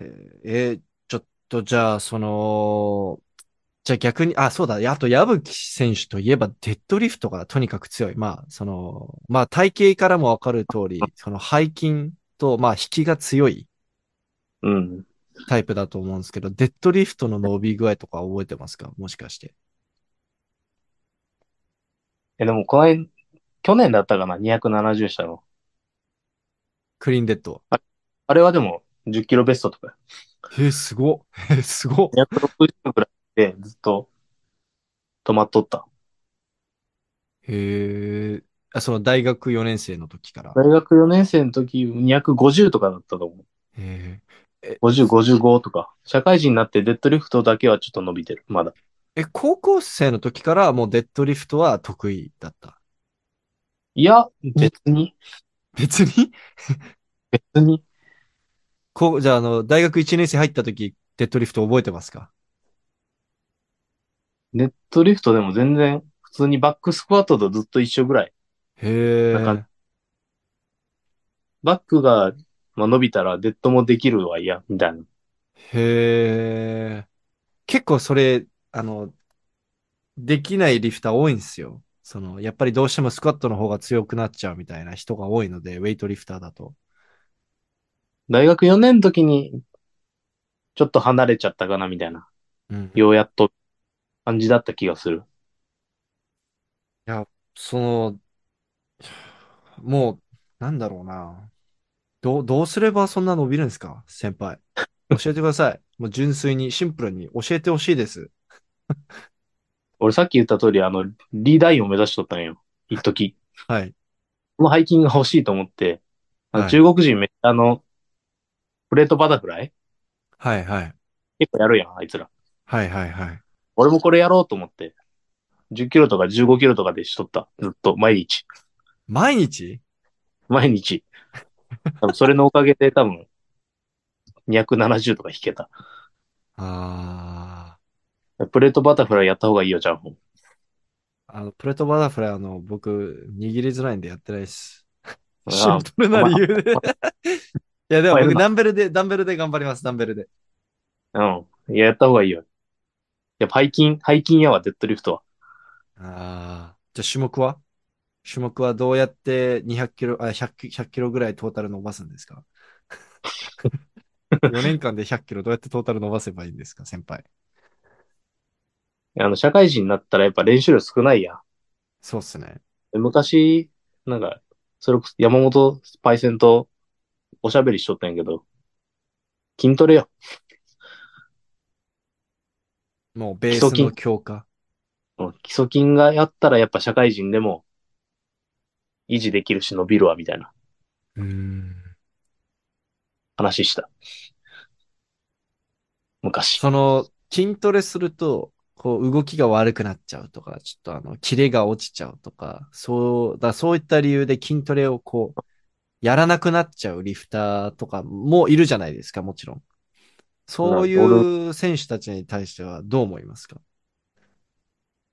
えーえーちょっとじゃあ、その、じゃあ逆に、あ、そうだ、あと矢吹選手といえばデッドリフトがとにかく強い。まあ、その、まあ体型からもわかる通り、その背筋と、まあ引きが強いうん。タイプだと思うんですけど、デッドリフトの伸び具合とか覚えてますか？もしかして。え、でもこの間、去年だったかな ?270 したの。クリーンデッド。あれはでも10キロベストとか。えー、すごっ。えー、すごっ。260くらいでずっと止まっとった。へえ。あ、その大学4年生の時から。大学4年生の時250とかだったと思う。へ50、55とか。社会人になってデッドリフトだけはちょっと伸びてる。まだ。え。え、高校生の時からもうデッドリフトは得意だった？いや、別に、別に？別に。こう、じゃあ、あの、大学1年生入った時、デッドリフト覚えてますか？デッドリフトでも全然、普通にバックスクワットとずっと一緒ぐらい。へなんえ。バックが、まあ、伸びたらデッドもできるわ、いや、みたいな。へえ。結構それ、あの、できないリフター多いんですよ。その、やっぱりどうしてもスクワットの方が強くなっちゃうみたいな人が多いので、ウェイトリフターだと。大学4年の時に、ちょっと離れちゃったかな、みたいな。うん。ようやっと、感じだった気がする。その、もう、なんだろうな。どう、どうすればそんな伸びるんですか？先輩。教えてください。もう純粋に、シンプルに教えてほしいです。俺さっき言った通り、あの、リーダー員を目指しとったんよ。一時。はい。この背筋が欲しいと思って、あのはい中国人めっちゃあの、プレートバタフライ？はい、はい。結構やるやん、あいつら。はい、はい、はい。俺もこれやろうと思って、10キロとか15キロとかでしとった。ずっと、毎日。毎日？毎日。多分それのおかげで多分、270とか引けた。<laughs> あプレートバタフライやった方がいいよ、じゃん。ー。あの、プレートバタフライ、あの、僕、握りづらいんでやってないです。あシンプルな理由で。<laughs> いや、でも僕、ダンベルで、ダンベルで頑張ります、ダンベルで。うん。いや、やった方がいいよ。やっぱ背筋、背筋やわ、デッドリフトは。ああ。じゃあ種目は？種目はどうやって200キロ、あ、100キ、100キロぐらいトータル伸ばすんですか <laughs> ?4 年間で100キロどうやってトータル伸ばせばいいんですか先輩？あの、社会人になったらやっぱ練習量少ないやん。そうっすね。で昔、なんか、それこそ山本パイセンとおしゃべりしとったんやけど、筋トレよ。もうベースの強化。うん基礎筋がやったらやっぱ社会人でも維持できるし伸びるわ、みたいなうーん。話した。昔。その、筋トレすると、こう、動きが悪くなっちゃうとか、ちょっとあの、キレが落ちちゃうとか、そう、だそういった理由で筋トレをこう、やらなくなっちゃうリフターとかもいるじゃないですか、もちろん。そういう選手たちに対してはどう思いますか？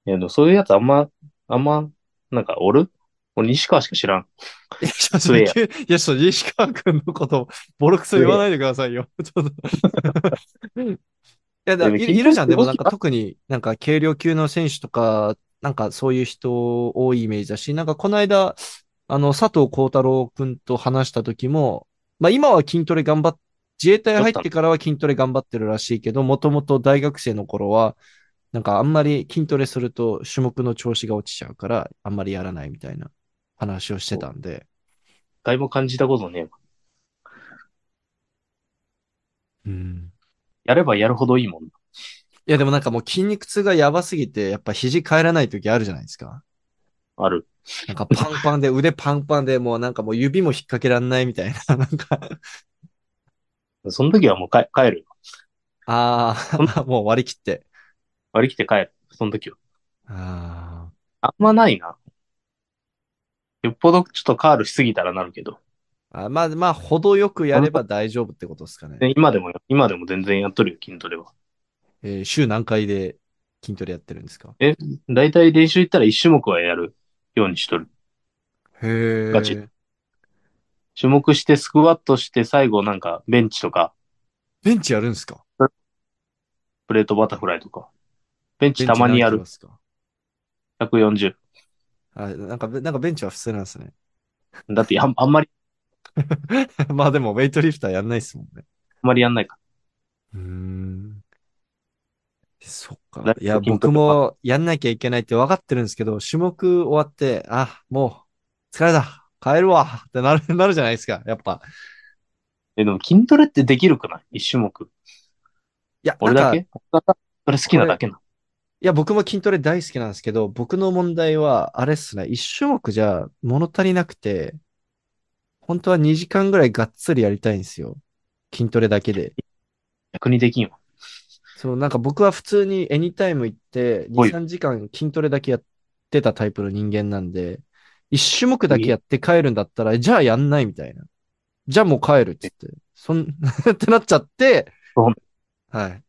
いや、そういうやつあんま、あんま、なんかおる？俺西川しか知らん。いや、ちょっと、いや、ちょっと、西川くんのこと、ボロクソ言わないでくださいよ。ちょっと。いや、だいいるじゃん。でもなんか特になんか軽量級の選手とか、なんかそういう人多いイメージだし、なんかこの間、あの、佐藤幸太郎くんと話した時も、まあ今は筋トレ頑張っ、自衛隊入ってからは筋トレ頑張ってるらしいけど、もともと大学生の頃は、なんかあんまり筋トレすると種目の調子が落ちちゃうから、あんまりやらないみたいな話をしてたんで。だいぶ感じたことねえわ。うん。やればやるほどいいもん。いやでもなんかもう筋肉痛がやばすぎて、やっぱ肘変えらない時あるじゃないですか。ある。なんかパンパンで、腕パンパンで、もうなんかもう指も引っ掛けらんないみたいな。<laughs> なんか、その時はもう帰帰るよ。ああ、<laughs> もう割り切って。割り切って帰る。その時は。ああんまないな。よっぽどちょっとカールしすぎたらなるけど。ーあ。まあまあ、程よくやれば大丈夫ってことですかね。で今でも、今でも全然やっとるよ、筋トレは。えー週何回で筋トレやってるんですか？だいたい練習行ったら一種目はやるようにしとる。へえ。ガチ種目してスクワットして最後なんかベンチとかベンチやるんですか？プレートバタフライとか。ベンチたまにやるベン。チ何キロっ140。すか？あなんか、なんかベンチは普通なんですね。だってあんあんまり、<laughs> まあでも、ウェイトリフターやんないっすもんね。あんまりやんないかうーん。そっかだ。いや、僕もやんなきゃいけないって分かってるんですけど、種目終わって、あ、もう、疲れた。帰るわってなる、<laughs> なるじゃないですか。やっぱ。ら。え、でも筋トレってできるくない？一種目。いや、俺だけ？それ好きなだけな。や、僕も筋トレ大好きなんですけど、僕の問題は、あれっすね。一種目じゃ物足りなくて、本当は2時間ぐらいがっつりやりたいんですよ。筋トレだけで。逆にできんわ。そう、なんか僕は普通にエニタイム行って、2、はい3時間筋トレだけやってたタイプの人間なんで、一種目だけやって帰るんだったら、じゃあやんないみたいな。じゃあもう帰るっつって。そん、<laughs> ってなっちゃってはい。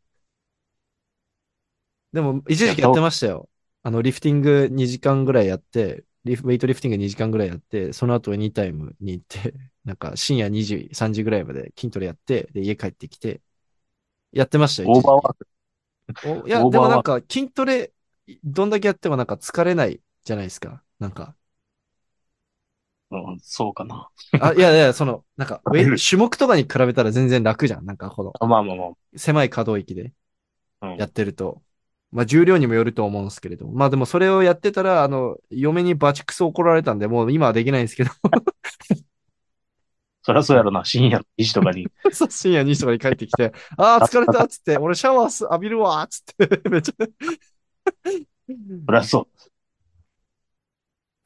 でも、一時期やってましたよ。あの、リフティング2時間ぐらいやって、ウェイトリフティング2時間ぐらいやって、その後エニタイムに行って、<laughs> なんか深夜2時、3時ぐらいまで筋トレやって、で、家帰ってきて、やってましたよ。オーバーワーク。おいや、でもなんか筋トレ、どんだけやってもなんか疲れないじゃないですか。なんか。うん、そうかな。あ、いやいや、その、なんか、<laughs> 種目とかに比べたら全然楽じゃん。なんかこの、あまあまあまあ。狭い可動域でうんやってると。まあ重量にもよると思うんですけれど。まあでもそれをやってたら、あの、嫁にバチクソ怒られたんで、もう今はできないんですけど、<laughs> そりゃそうやろな。深夜の2時とかに。<laughs> そう深夜2時とかに帰ってきて、ああ、疲れたっつって、俺シャワーす浴びるわっつって、<laughs> めっちゃ。そりゃそう。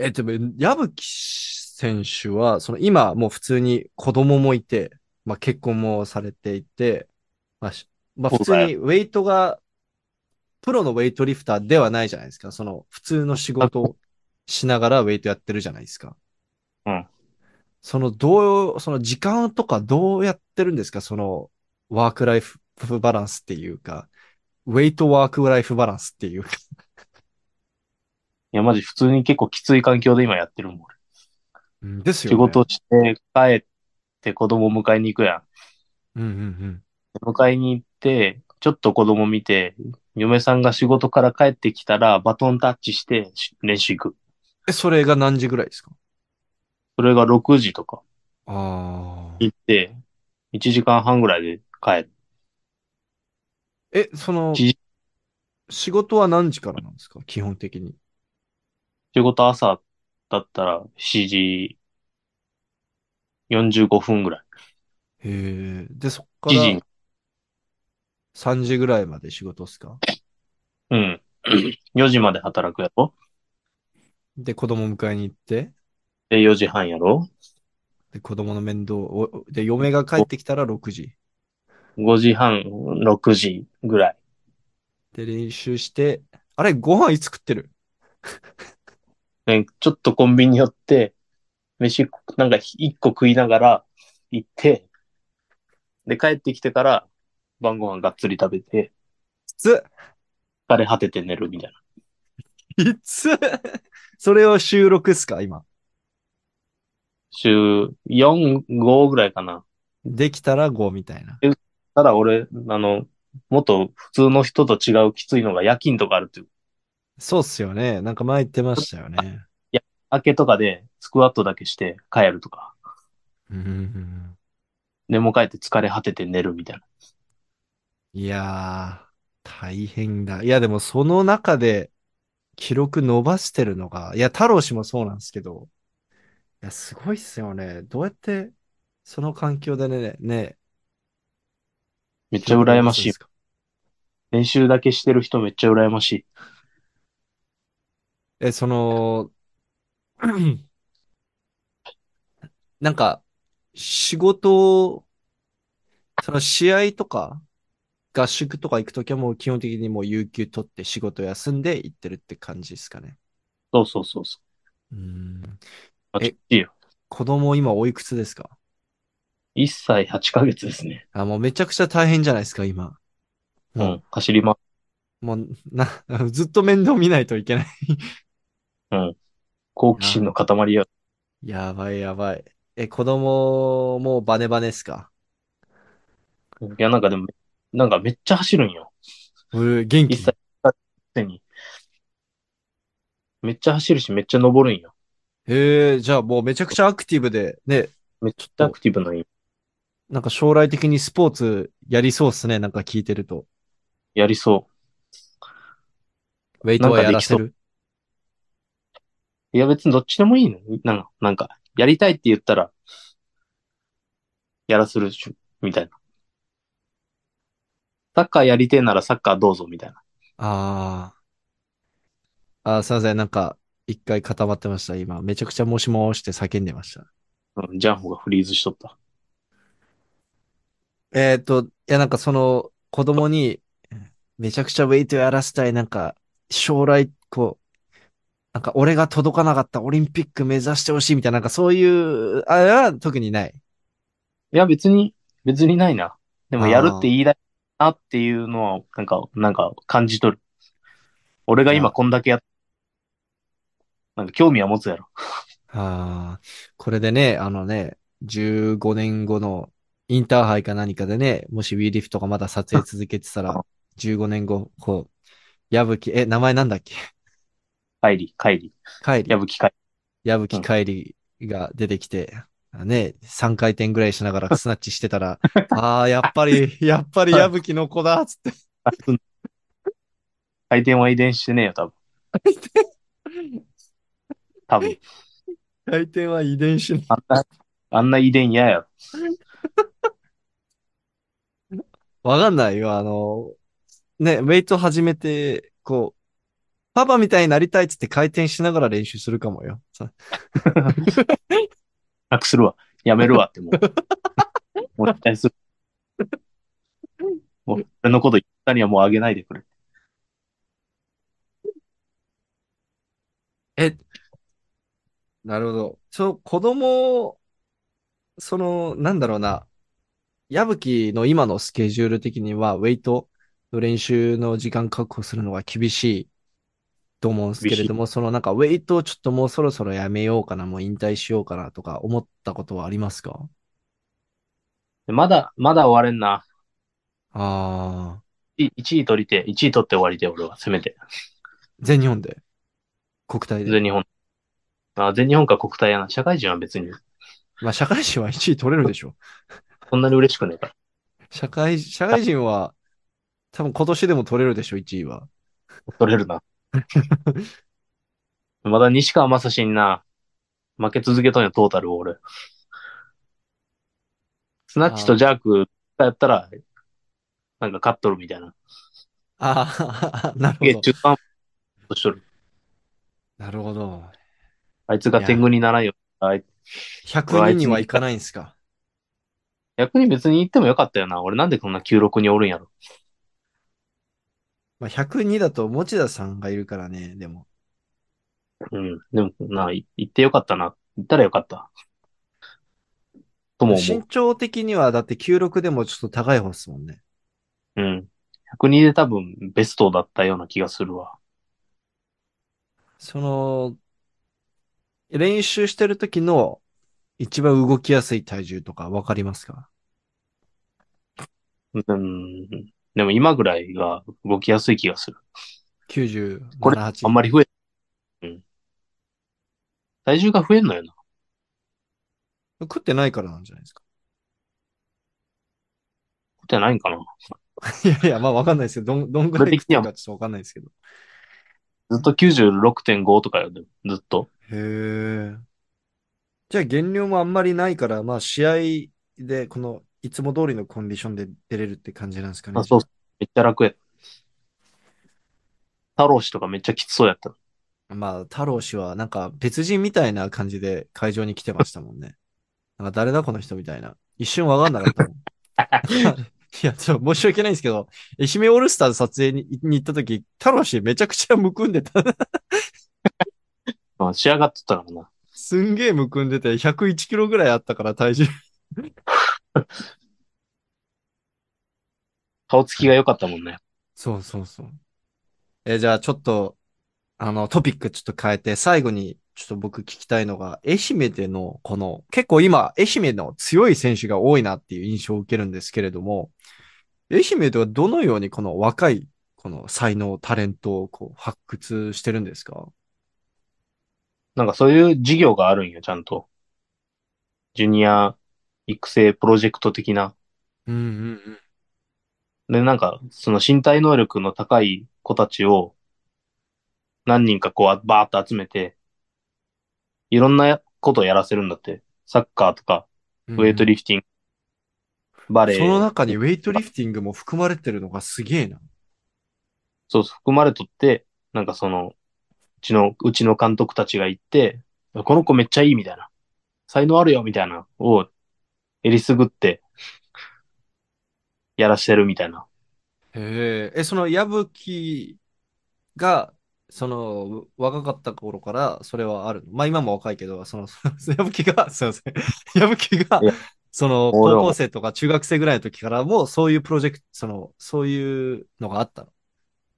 え、でも、矢吹選手は、その今もう普通に子供もいて、まあ結婚もされていて、まあ、しまあ普通にウェイトが、プロのウェイトリフターではないじゃないですか。その普通の仕事をしながらウェイトやってるじゃないですか。うん。そのどう、その時間とかどうやってるんですか？そのワークライフバランスっていうか、ウェイトワークライフバランスっていうか。いや、マジ普通に結構きつい環境で今やってるもん。俺うんですよね。仕事して帰って子供迎えに行くやん。うんうんうん。迎えに行って、ちょっと子供見て、嫁さんが仕事から帰ってきたらバトンタッチしてし練習行く。え、それが何時ぐらいですか？それが6時とかああ。行って、1時間半ぐらいで帰る。え、その仕事は何時からなんですか？基本的に。仕事朝だったら7時45分ぐらい。へえ。で、そっか7時らに。3時ぐらいまで仕事っすか？うん。<coughs> 4時まで働くやろ？で、子供迎えに行って、で、4時半やろ？で、子供の面倒を、で、嫁が帰ってきたら6時。?5 時半、6時ぐらい。で、練習して、あれ、ご飯いつ食ってる？ね、ちょっとコンビニ寄って、飯、なんか1個食いながら行って、で、帰ってきてから晩ご飯がっつり食べて、いつ疲れ果てて寝るみたいな。いつそれを収録っすか今。週4、5ぐらいかな。できたら5みたいな。ただ俺、あの、もっと普通の人と違うきついのが夜勤とかあるっていう。そうっすよね。なんか前言ってましたよね。明けとかでスクワットだけして帰るとか。うん。でも帰って疲れ果てて寝るみたいな。いやー、大変だ。いや、でもその中で記録伸ばしてるのが、いや、太郎氏もそうなんですけど、いや、すごいっすよね。どうやって、その環境でね、ね、めっちゃ羨ましい練習だけしてる人めっちゃ羨ましい。え、その、<clears throat> なんか、仕事、その試合とか、合宿とか行くときはもう基本的にもう有給取って仕事休んで行ってるって感じですかね。そうそうそうそう。うん。あえきついよ。子供今おいくつですか？1歳8ヶ月ですね。あ、もうめちゃくちゃ大変じゃないですか、今。もうん。走りま、う、もう、な、<laughs> ずっと面倒見ないといけない。うん。好奇心の塊よ。やばいやばい。え、子供もうバネバネっすか？いや、なんかでも、なんかめっちゃ走るんよ。う元気？1歳8ヶ月に。めっちゃ走るし、めっちゃ登るんよ。へえ、じゃあもうめちゃくちゃアクティブで、ね、めっちゃアクティブなんよ。なんか将来的にスポーツやりそうっすね、なんか聞いてると。やりそウェイトはやらせる？う。いや、別にどっちでもいいの。なんか、なんか、やりたいって言ったら、やらせるし、みたいな。サッカーやりてえならサッカーどうぞ、みたいな。ああ。あー、すいません、なんか、一回固まってました、今。めちゃくちゃもしもーして叫んでました。うん、ジャンホがフリーズしとった。えっと、いや、なんかその、子供に、めちゃくちゃウェイトやらせたい、なんか、将来、こう、なんか俺が届かなかったオリンピック目指してほしいみたいな、なんかそういう、あれは特にない。いや、別に、別にないな。でも、あーやるって言いたいなっていうのは、なんか、なんか、感じ取る。俺が今こんだけやっ、なんか興味は持つやろ。ああ、これでね、あのね、15年後のインターハイか何かでね、もし WeLift とかまだ撮影続けてたら、15年後、こう、矢吹、え、名前なんだっけ？帰り、帰り。帰り矢、吹帰り。矢吹帰りが出てきて、ね、3回転ぐらいしながらスナッチしてたら、<laughs> ああ、やっぱり、やっぱり矢吹の子だっつって。<laughs> 回転は遺伝してねえよ、多分。多分。回転は遺伝子の。あんな、あんな遺伝嫌やろ。わかんないよ、あの、ね、ウェイト始めて、こう、パパみたいになりたいっつって回転しながら練習するかもよ。<laughs> さなくするわ。やめるわ <laughs> ってもう。もう期待する。<laughs> もう、俺のこと言ったにはもうあげないでくれ。え、なるほど。そう、子供、その、なんだろうな。矢吹の今のスケジュール的には、ウェイトの練習の時間確保するのが厳しいと思うんですけれども、そのなんかウェイトをちょっともうそろそろやめようかな、もう引退しようかなとか思ったことはありますか？まだ、まだ終われんな。ああ、1位取りて、1位取って終わりて、俺は、せめて。全日本で？国体で？全日本。あ、全日本か国体やな。社会人は別に、まあ社会人は1位取れるでしょ。そんなに嬉しくねえから。社会、社会人は多分今年でも取れるでしょ、1位は。取れるな。<laughs> まだ西川正史にな、負け続けとんよ、トータルを俺。スナッチとジャークやったら、なんか勝っとるみたいな。ああ、<laughs> なるほど。え中途半端としとる。なるほど。あいつが天狗にならんよ。あい100人にはいかないんすか？逆に別に行ってもよかったよな。俺なんでこんな96におるんやろ。まあ、102だと持田さんがいるからね、でも。うん。でもな、い行ってよかったな。行ったらよかった。とも思身長的にはだって96でもちょっと高い方っすもんね。う。うん。102で多分ベストだったような気がするわ。その、練習してる時の一番動きやすい体重とかわかりますか？うん。でも今ぐらいが動きやすい気がする。?97、これ8。あんまり増え、うん。体重が増えんのよな。食ってないからなんじゃないですか。食ってないんかな。<laughs> いやいや、まあわかんないですけど、どん、どんぐらい食ってるかちょっとわかんないですけど。ずっと96.5とかよ、ずっと。へえ。じゃあ減量もあんまりないから、まあ試合でこのいつも通りのコンディションで出れるって感じなんですかね。あ、そう。めっちゃ楽や。太郎氏とかめっちゃきつそうやった。まあ、太郎氏はなんか別人みたいな感じで会場に来てましたもんね。<laughs> なんか誰だこの人みたいな。一瞬わかんなかったもん。<laughs> いや、ちょっと申し訳ないんですけど、愛媛オールスターズ撮影にに行った時、太郎氏めちゃくちゃむくんでた。<laughs> まあ、仕上がっとったからな。すんげえむくんでて、101キロぐらいあったから体重。顔つきが良かったもんね。そうそうそう。えーじゃあちょっと、あの、トピックちょっと変えて、最後にちょっと僕聞きたいのが、愛媛でのこの、結構今、愛媛の強い選手が多いなっていう印象を受けるんですけれども、愛媛ではどのようにこの若い、この才能、タレントをこう発掘してるんですか？なんかそういう事業があるんよ、ちゃんと。ジュニア育成プロジェクト的な。うんうんうん。で、なんか、その身体能力の高い子たちを何人かこう、バーっと集めて、いろんなことをやらせるんだって。サッカーとか、ウェイトリフティング、バレエ。その中にウェイトリフティングも含まれてるのがすげえな。そうそう、含まれとって、なんかその、うちの、うちの監督たちが行って、この子めっちゃいいみたいな。才能あるよみたいな、を、えりすぐって、やらしてるみたいな。へえ、え、その矢吹が、その、若かった頃から、それはあるの？まあ今も若いけど、その、<laughs> 矢吹が、すいません。矢吹がその、高校生とか中学生ぐらいの時からも、そういうプロジェクト、その、そういうのがあったの？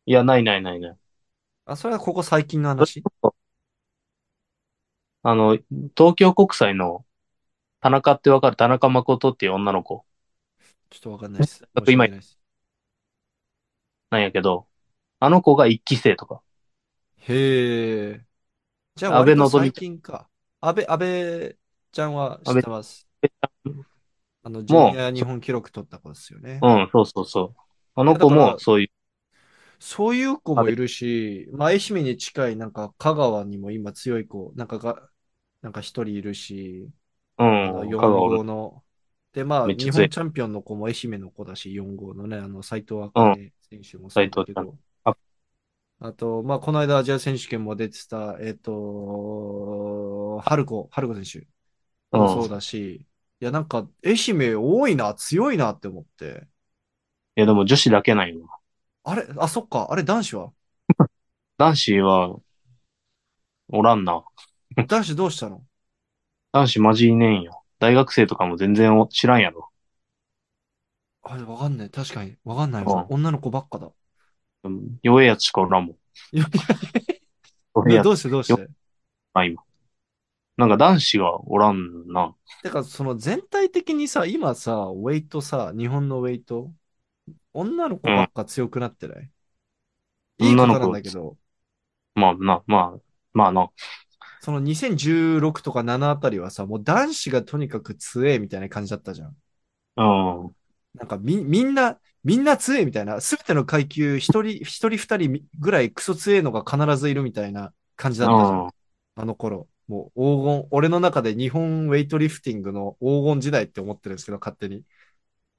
いや、ないないないない。あ、それはここ最近の話？あの、東京国際の田中ってわかる？田中誠っていう女の子ちょっとわかんないです。あと今なんやけど、あの子が一期生とか。へえ。じゃあ、安倍割と希最近か。安倍、安倍ちゃんは知ってます。あの、ジュニア日本記録取った子ですよね。うん、そうそうそう。あの子もそういう、そういう子もいるし、まあ、愛媛に近い、なんか、香川にも今強い子、なんかが、なんか一人いるし、うん、4香川号の、で、まあ、日本チャンピオンの子も愛媛の子だし、4号のね、あの、斎藤茜選手もそうだけ斉藤ど、ああと、まあ、この間アジア選手権も出てた、えっ、と、春子、春子選手もそうだし、いや、なんか、愛媛多いな、強いなって思って、いや、でも女子だけないよ。あれ、あ、そっか、あれ男子は？<laughs> 男子は、おらんな。男子どうしたの？男子マジいねえんよ。大学生とかも全然お知らんやろ。あれ、わかんない。確かに。わかんないわ。う女の子ばっかだ。うん弱いやつしかおらんもん。<laughs> 弱いやつどうしてどうして？あ今。なんか男子がおらんな。てか、その全体的にさ、今さ、ウェイトさ、日本のウェイト、女の子ばっか強くなってない、うんいい子なんだけど、まあな、まあ、まあな。その2016とか7あたりはさ、もう男子がとにかく強えみたいな感じだったじゃん。うん。なんかみ、みんな、みんな強えみたいな、すべての階級一人、一人二人ぐらいクソ強えのが必ずいるみたいな感じだったじゃん。うん。あの頃。もう黄金、俺の中で日本ウェイトリフティングの黄金時代って思ってるんですけど、勝手に。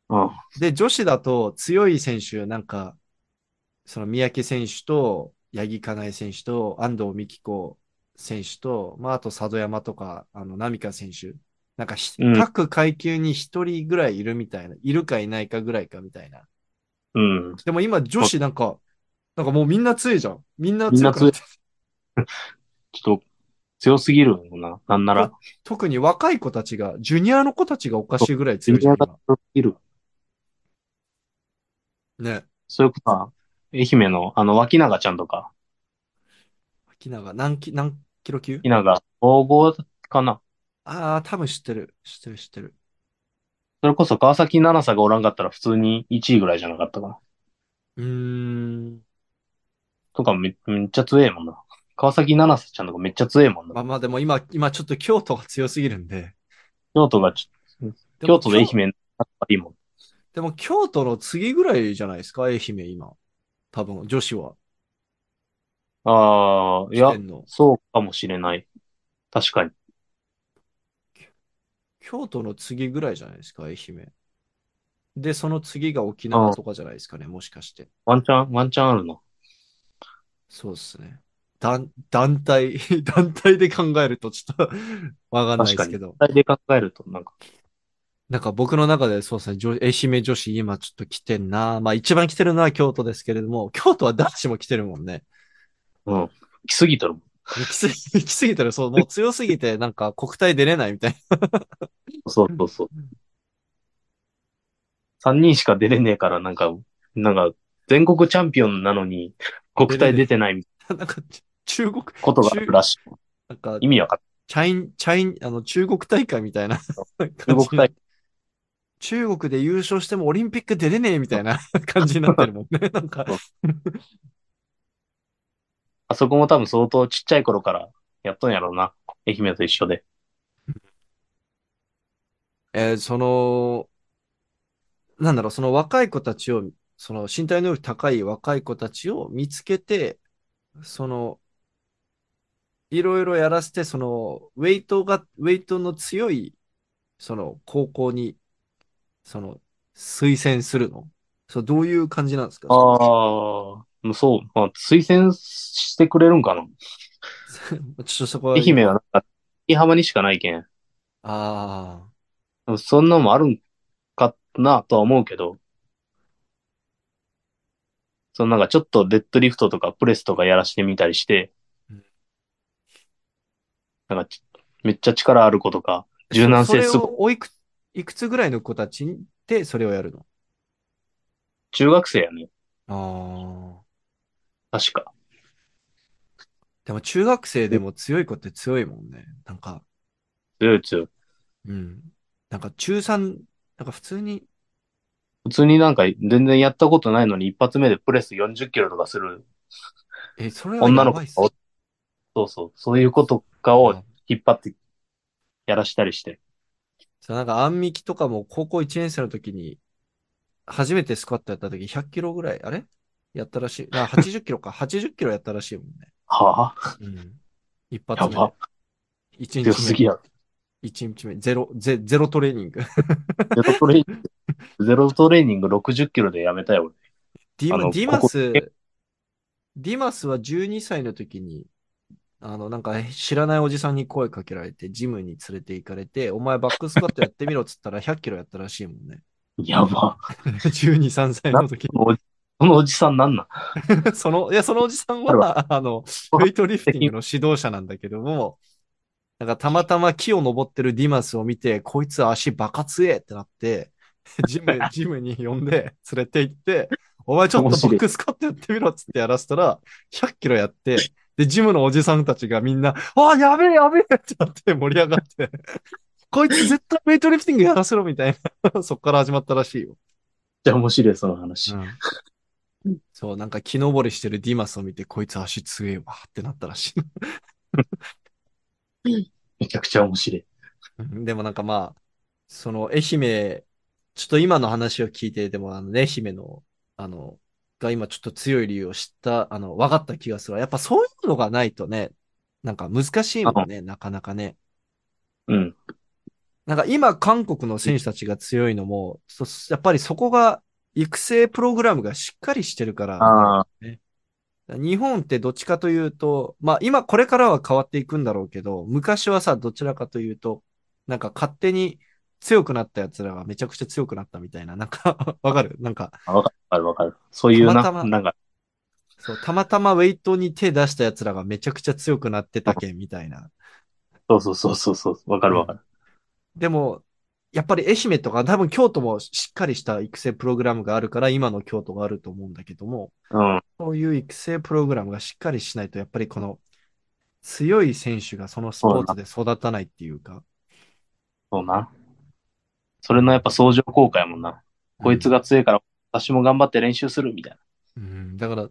うん。で、女子だと強い選手、なんか、その三宅選手と、八木かなえ選手と、安藤美希子選手と、まあ、あと佐渡山とか、あの、波川選手。なんかひ、うん各階級に一人ぐらいいるみたいな。いるかいないかぐらいかみたいな。うん。でも今、女子なんか、なんかもうみんな強いじゃん。みんなみんな強くなって <laughs> ちょっと、強すぎるもんな。なんなら。特に若い子たちが、ジュニアの子たちがおかしいぐらい強いじゃん、ジュニアが今。強すぎる。ね。そういうことは、愛媛の、あの、脇永ちゃんとか、木永、何キ、何キロ級？脇永、総合かな？ああ、多分知ってる。知ってる、知ってる。それこそ川崎七沙がおらんかったら普通に1位ぐらいじゃなかったかな。うーん。とかめめっちゃ強えもんな。川崎七瀬ちゃんとかめっちゃ強いもんな。まあまあでも今、今ちょっと京都が強すぎるんで。京都がちょ、京都と愛媛のいいもん。でも京都の次ぐらいじゃないですか、愛媛今。多分、女子は。ああ、いや。そうかもしれない。確かに。京都の次ぐらいじゃないですか、愛媛。で、その次が沖縄とかじゃないですかね、もしかして。ワンチャン、ワンチャンあるな。そうですね。団、団体、<laughs> 団体で考えるとちょっと <laughs> わかんない。ですけど。全体で考えると、なんか、なんか僕の中でそうですね、女愛媛女子今ちょっと来てんな。まあ一番来てるのは京都ですけれども、京都は男子も来てるもんね。うん。来すぎたるもん。来すぎ、<laughs> 来すぎてる。そう、もう強すぎてなんか国体出れないみたいそうそうそう。3人しか出れねえから、なんか、なんか、全国チャンピオンなのに、国体出てないみたいな。<laughs> なんか中国、なことがあるらしい。なんか意味わかんチャイン、チャイン、あの中国大会みたいな <laughs> 中国大中国で優勝してもオリンピック出れねえみたいな感じになってるもんね。なんか、あそこも多分相当ちっちゃい頃からやっとんやろうな。愛媛と一緒で。えーその、なんだろう、その若い子たちを、その身体能力高い若い子たちを見つけて、その、いろいろやらせて、その、ウェイトが、ウェイトの強い、その、高校に、その、推薦するの？そう、どういう感じなんですか？ああ、そう。まあ、推薦してくれるんかな？<laughs> ちょっとそこは。愛媛はなんか、秋浜にしかないけん。あそんなのもあるんかなとは思うけど。そのなんかちょっとデッドリフトとかプレスとかやらしてみたりしてうん、なんかちめっちゃ力ある子とか、あ。柔軟性そすごい。いく、いくつぐらいの子たちでそれをやるの？中学生やね。ああ。確か。でも中学生でも強い子って強いもんね。なんか、強い強い。うん。なんか中3、なんか普通に、普通になんか全然やったことないのに一発目でプレス40キロとかするえ、それは女やばいっすの子がおそうそう。そういう子とかをあ引っ張ってやらしたりして。そうなんか、アンミキとかも高校1年生の時に、初めてスクワットやった時100キロぐらい、あれ？やったらしい。あ、80キロか。80キロやったらしいもんね。はあ？うん。一発目やば。で。1日目。一日目。ゼロ、ゼ <laughs> ゼロトレーニング。ゼロトレーニング、ゼロトレーニング60キロでやめたよ、俺。ディマディマスここ、ディマスは12歳の時に、あの、なんか知らないおじさんに声かけられて、ジムに連れて行かれて、お前バックスクワットやってみろっつったら100キロやったらしいもんね。やば。<laughs> 12、3歳の時そのおじそのおじさんなんな？<laughs> その、いや、そのおじさんは、あの、ウェイトリフティングの指導者なんだけども、なんかたまたま木を登ってるディマスを見て、こいつ足バカ強えってなって、ジム、<laughs> ジムに呼んで連れて行って、お前ちょっとバックスカットやってみろっつってやらせたら、100キロやって、で、ジムのおじさんたちがみんな、ああ、やべえやべえってなって盛り上がって、こいつ絶対ウェイトリフティングやらせろみたいな、そっから始まったらしいよ。じゃあ面白い、その話。うん、そう、なんか木登りしてるディマスを見て、こいつ足強えわってなったらしい。めちゃくちゃ面白い。うんでもなんかまあ、その愛媛、ちょっと今の話を聞いて、でもあのね、愛媛の、あの、が今ちょっと強い理由を知った、あの、分かった気がするわ。やっぱそういうのがないとね、なんか難しいもんね、なかなかね。うん。なんか今韓国の選手たちが強いのも、そやっぱりそこが育成プログラムがしっかりしてるから、ああ、日本ってどっちかというと、まあ今これからは変わっていくんだろうけど、昔はさ、どちらかというと、なんか勝手に強くなった奴らがめちゃくちゃ強くなったみたいな、なんか <laughs> わかる？なんか、わかるわかる。そういうな、たまたま。なんか、そう、たまたまウェイトに手出した奴らがめちゃくちゃ強くなってたけんみたいな。そうそうそうそうそう、わかるわかる。でも、やっぱり愛媛とか多分京都もしっかりした育成プログラムがあるから今の京都があると思うんだけども、うん。そういう育成プログラムがしっかりしないと、やっぱりこの強い選手がそのスポーツで育たないっていうか。そうな。それのやっぱ相乗効果やもんな。こいつが強いから、私も頑張って練習するみたいな。うん、だから、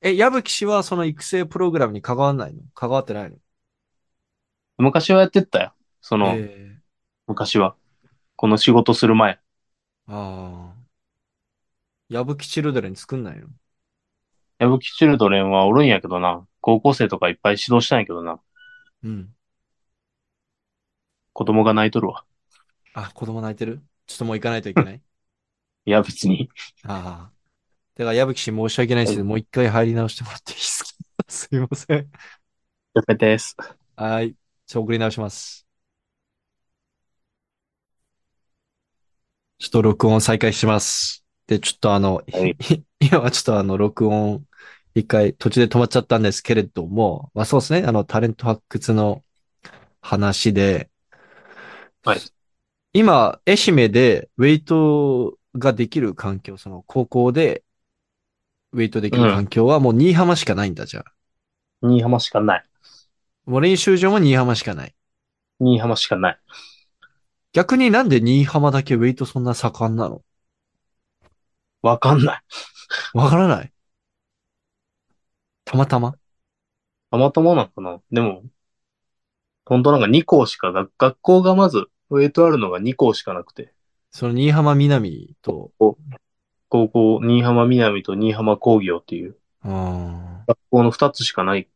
え、矢吹氏はその育成プログラムに関わんないの？関わってないの？昔はやってったよ。その、え昔は。この仕事する前。えああ。矢吹チルドレン作んないの？矢吹チルドレンはおるんやけどな。高校生とかいっぱい指導したんやけどな。うん。子供が泣いとるわ。あ、子供泣いてる？ちょっともう行かないといけない？<laughs> いや、別に。ああ。だから矢吹氏申し訳ないですけど、もう一回入り直してもらっていいですか？<laughs> すいません。やめです。はい。じゃあ送り直します。ちょっと録音再開します。で、ちょっとあの、はい <laughs> 今はちょっとあの、録音一回途中で止まっちゃったんですけれども、まあそうですね。あの、タレント発掘の話で、はい。今、愛媛でウェイトができる環境、その高校でウェイトできる環境はもう新居浜しかないんだ、じゃあ。新居浜しかない。もう練習場も新居浜しかない。新居浜しかない。逆になんで新居浜だけウェイトそんな盛んなの？わかんない。わからない？たまたま？たまたまなのかな？でも、本当なんか2校しか、学学校がまず、ウェイトあるのが2校しかなくて、その新居浜南と、高校、新居浜南と新居浜工業っていう。あ学校の2つしかない。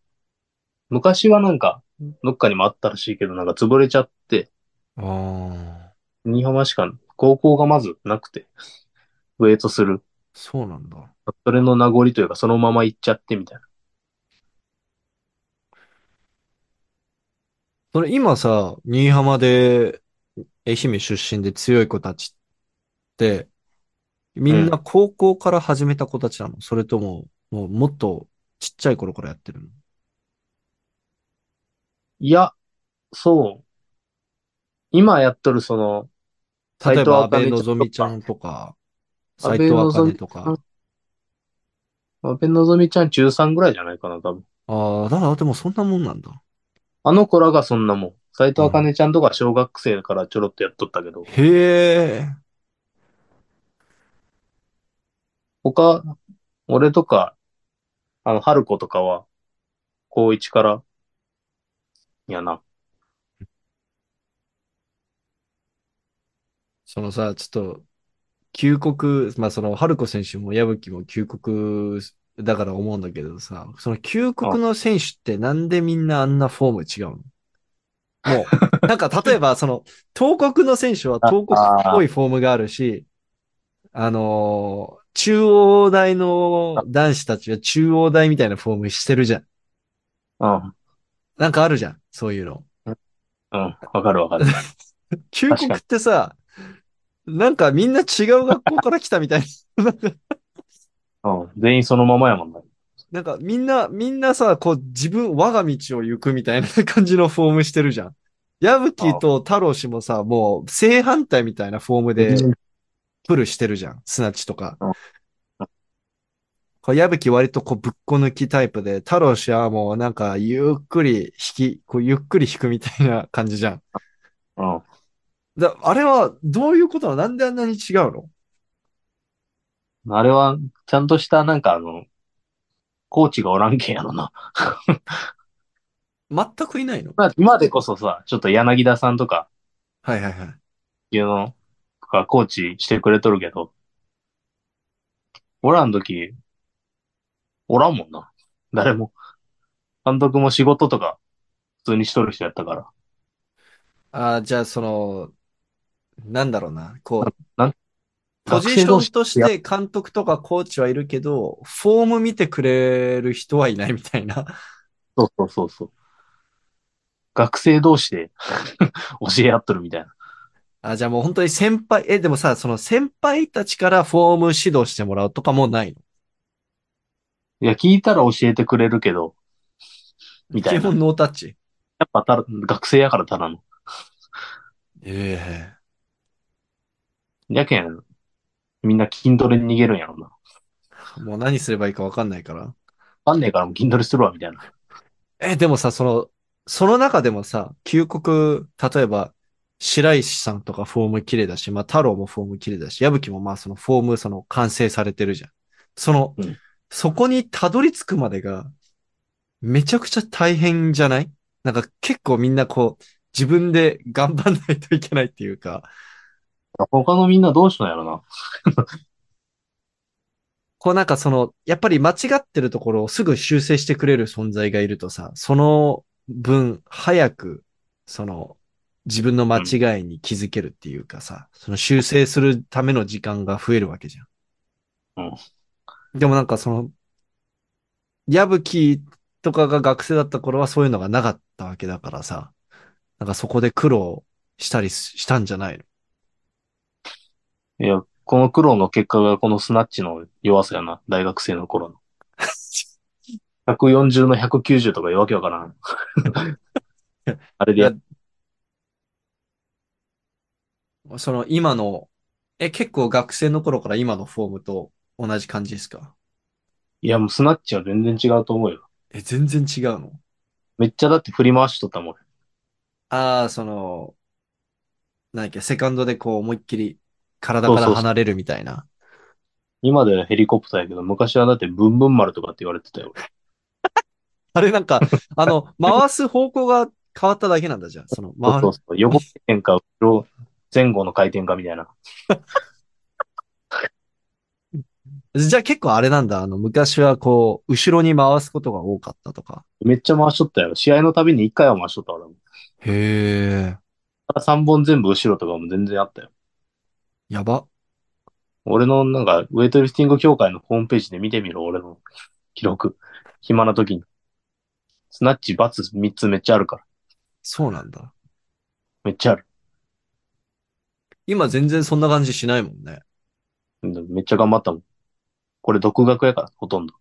昔はなんか、どっかにもあったらしいけど、なんか潰れちゃって、あ、ああ、新居浜しか、高校がまずなくて、ウェイトする。そうなんだ。それの名残というか、そのまま行っちゃってみたいな。それ今さ、新居浜で、愛媛出身で強い子たちって、みんな高校から始めた子たちなの、それとも、もうもっとちっちゃい頃からやってるの？いや、そう。今やっとるその、例えば、安倍のぞみちゃんんとか、安斎藤倍のぞみ茜とか。安倍のぞみちゃん中3ぐらいじゃないかな、多分。ああ、だからでもそんなもんなんだ。あの子らがそんなもん。斉藤茜ちゃんとか小学生からちょろっとやっとったけど、へえ。他、俺とか、あの、春子とかは、高1から、やな。そのさ、ちょっと、休国、まあその、春子選手も矢吹も休国だから思うんだけどさ、その休国の選手ってなんでみんなあんなフォーム違うの？もう、<laughs> なんか例えばその、東国の選手は東国っぽいフォームがあるし、あのー中央大の男子たちは中央大みたいなフォームしてるじゃん。うん。なんかあるじゃん、そういうの。うん。わかるわかる。<laughs> 休国ってさ、なんかみんな違う学校から来たみたいな。なんかうん。全員そのままやもんな。なんかみんな、みんなさ、こう自分、我が道を行くみたいな感じのフォームしてるじゃん。矢吹と太郎氏もさ、もう正反対みたいなフォームでプルしてるじゃん。スナッチとかうん。こう矢吹割とこうぶっこ抜きタイプで、太郎氏はもうなんかゆっくり引き、こうゆっくり引くみたいな感じじゃん。うん。だあれはどういうことなの？なんであんなに違うの？あれは、ちゃんとした、なんかあの、コーチがおらんけんやろな。<laughs> 全くいないの？まあ、今でこそさ、ちょっと柳田さんとか、はいはいはい。いうのがコーチしてくれとるけど、俺らの時、おらんもんな。誰も。監督も仕事とか、普通にしとる人やったから。ああ、じゃあその、なんだろうな、こう、なんポジションとして監督とかコーチはいるけど、フォーム見てくれる人はいないみたいな。そうそうそうそう。学生同士で <laughs> 教え合っとるみたいな。あ、じゃあもう本当に先輩、え、でもさ、その先輩たちからフォーム指導してもらうとかもないの？いや、聞いたら教えてくれるけど、みたいな。基本ノータッチ？やっぱただ、学生やからただの。えやけん、みんな筋トレに逃げるんやろな。えもう何すればいいかわかんないから。わかんねえからもう筋トレするわ、みたいな。え、でもさ、その、その中でもさ、旧国、例えば、白石さんとかフォーム綺麗だし、まあ太郎もフォーム綺麗だし、矢吹もまあそのフォームその完成されてるじゃん。その、うんそこにたどり着くまでが、めちゃくちゃ大変じゃない？なんか結構みんなこう、自分で頑張んないといけないっていうか、他のみんなどうしたんやろな。<laughs> こうなんかその、やっぱり間違ってるところをすぐ修正してくれる存在がいるとさ、その分早く、その、自分の間違いに気づけるっていうかさ、その修正するための時間が増えるわけじゃん。でもなんかその、矢吹とかが学生だった頃はそういうのがなかったわけだからさ、なんかそこで苦労したりしたんじゃないの？いや、この苦労の結果がこのスナッチの弱さやな。大学生の頃の。<laughs> 140の190とかいうわけわからん。<laughs> あれでやっその今の、え、結構学生の頃から今のフォームと同じ感じですか？いや、もうスナッチは全然違うと思うよ。え、全然違うの？めっちゃだって振り回しとったもん。ああ、その、なんだっけ、セカンドでこう思いっきり体から離れるみたいな。今ではヘリコプターやけど、昔はだってブンブン丸とかって言われてたよ。<laughs> あれなんか、<laughs> あの、回す方向が変わっただけなんだじゃん。その、回るそうそう。横回転か、後ろ前後の回転かみたいな。<laughs> じゃあ結構あれなんだ。あの、昔はこう、後ろに回すことが多かったとか。めっちゃ回しとったよ。試合のたびに1回は回しとったから。へえ。3本全部後ろとかも全然あったよ。やば。俺のなんか、ウェイトリフティング協会のホームページで見てみろ、俺の記録。暇な時に。スナッチバツ3つめっちゃあるから。そうなんだ。めっちゃある。今全然そんな感じしないもんね。うんめっちゃ頑張ったもん。これ独学やから、ほとんど。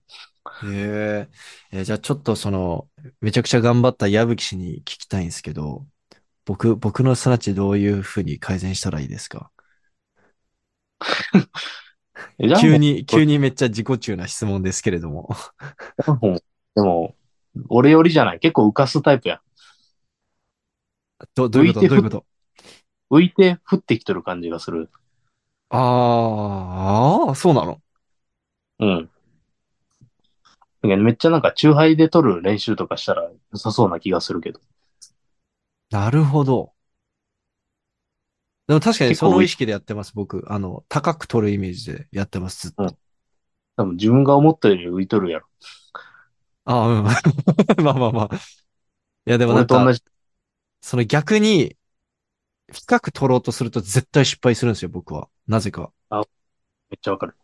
へえ。えじゃあちょっとその、めちゃくちゃ頑張った矢吹氏に聞きたいんですけど、僕、僕のスナッチどういうふうに改善したらいいですか？<laughs> 急に、急にめっちゃ自己中な質問ですけれども。<laughs> でも、俺よりじゃない。結構浮かすタイプやん。どどういうこと？浮いてどういうこと？浮いて降ってきとる感じがする。あーあー、そうなの？うん。めっちゃなんか、チューハイで取る練習とかしたら良さそうな気がするけど。なるほど。でも確かにその意識でやってます、僕。あの、高く取るイメージでやってます、ずっと。うん多分自分が思ったより浮いとるやろ。ああ、うん。<laughs> まあまあまあ。いや、でもなんか。その逆に、深く取ろうとすると絶対失敗するんですよ、僕は。なぜか。めっちゃわかる。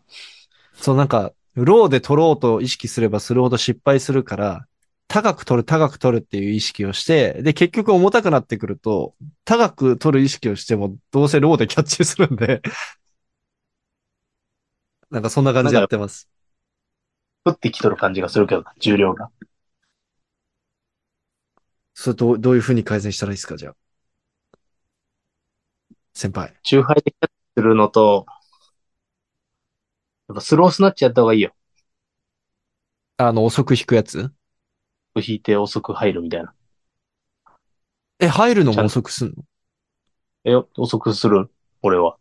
そうなんか、ローで取ろうと意識すればするほど失敗するから、高く取る、高く取るっていう意識をして、で、結局重たくなってくると、高く取る意識をしても、どうせローでキャッチするんで、<laughs> なんかそんな感じでやってます。降ってきとる感じがするけどな、重量が。それどう、どういう風に改善したらいいですか、じゃあ？先輩。チューハイでキャッチするのと、やっぱスロースナッチやった方がいいよ。あの、遅く引くやつ？引いて遅く入るみたいな。え、入るのも遅くすんの？え、遅くする俺は。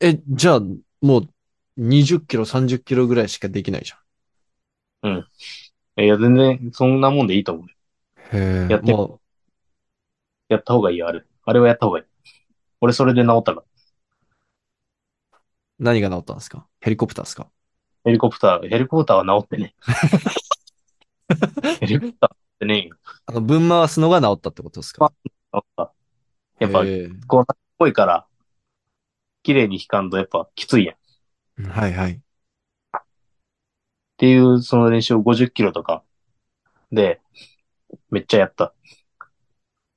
え、じゃあ、もう、20キロ、30キロぐらいしかできないじえいや、全然、そんなもんでいいと思う。ゃん。へやってもやった方がいいよ、あれ。あれはやった方がいい。俺それで治ったから。う、何が治ったんですか？ヘリコプターですか？ヘリコプター、ヘリコプターは治ってね。<laughs> ヘリコプターってねえよ。あの、分回すのが治ったってことですか？治った。やっぱ、へこう、っぽいから、綺麗に引かんとやっぱきついやん。はいはい。ていう、その練習を50キロとかで、めっちゃやった。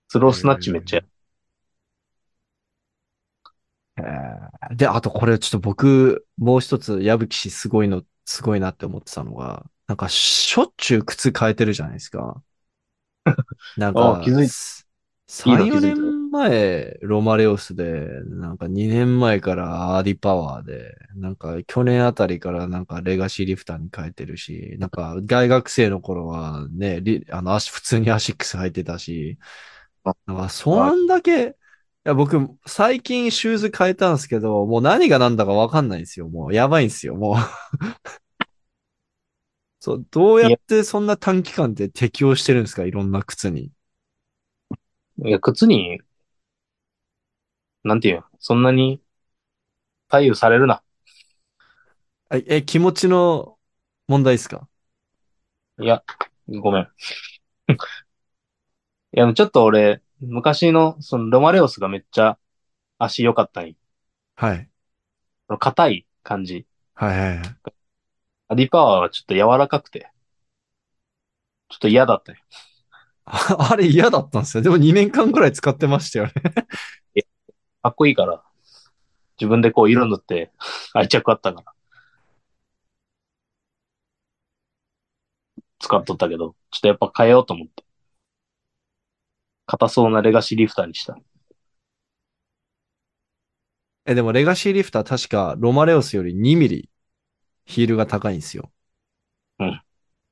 スロースナッチめっちゃやっへーで、あとこれちょっと僕、もう一つ、矢吹氏すごいの、すごいなって思ってたのが、なんかしょっちゅう靴変えてるじゃないですか。<laughs> なんかあ、気づい3、4いいの気づいた年前、ロマレオスで、なんか2年前からアーディパワーで、なんか去年あたりからなんかレガシーリフターに変えてるし、なんか大学生の頃はね、リあの足、普通にアシックス履いてたしあ、なんかそんだけ、いや、僕、最近シューズ変えたんですけど、もう何が何だかわかんないんですよ。もう、やばいんですよ。もう。そう、どうやってそんな短期間で適応してるんですか？いろんな靴に。いや、靴に、なんていうの？そんなに左右されるな。え、え気持ちの問題ですか？いや、ごめん。<laughs> いや、ちょっと俺、昔の、そのロマレオスがめっちゃ足良かったんよ。はい。硬い感じ。はいはいはい。アディパワーはちょっと柔らかくて、ちょっと嫌だったよ。あ <laughs> あれ嫌だったんですよ。でも2年間くらい使ってましたよね。かっこいいから、自分でこう色塗って愛着あったから。使っとったけど、ちょっとやっぱ変えようと思って。硬そうなレガシーリフターにした。え、でもレガシーリフター確かロマレオスより2ミリヒールが高いんですよ。うん。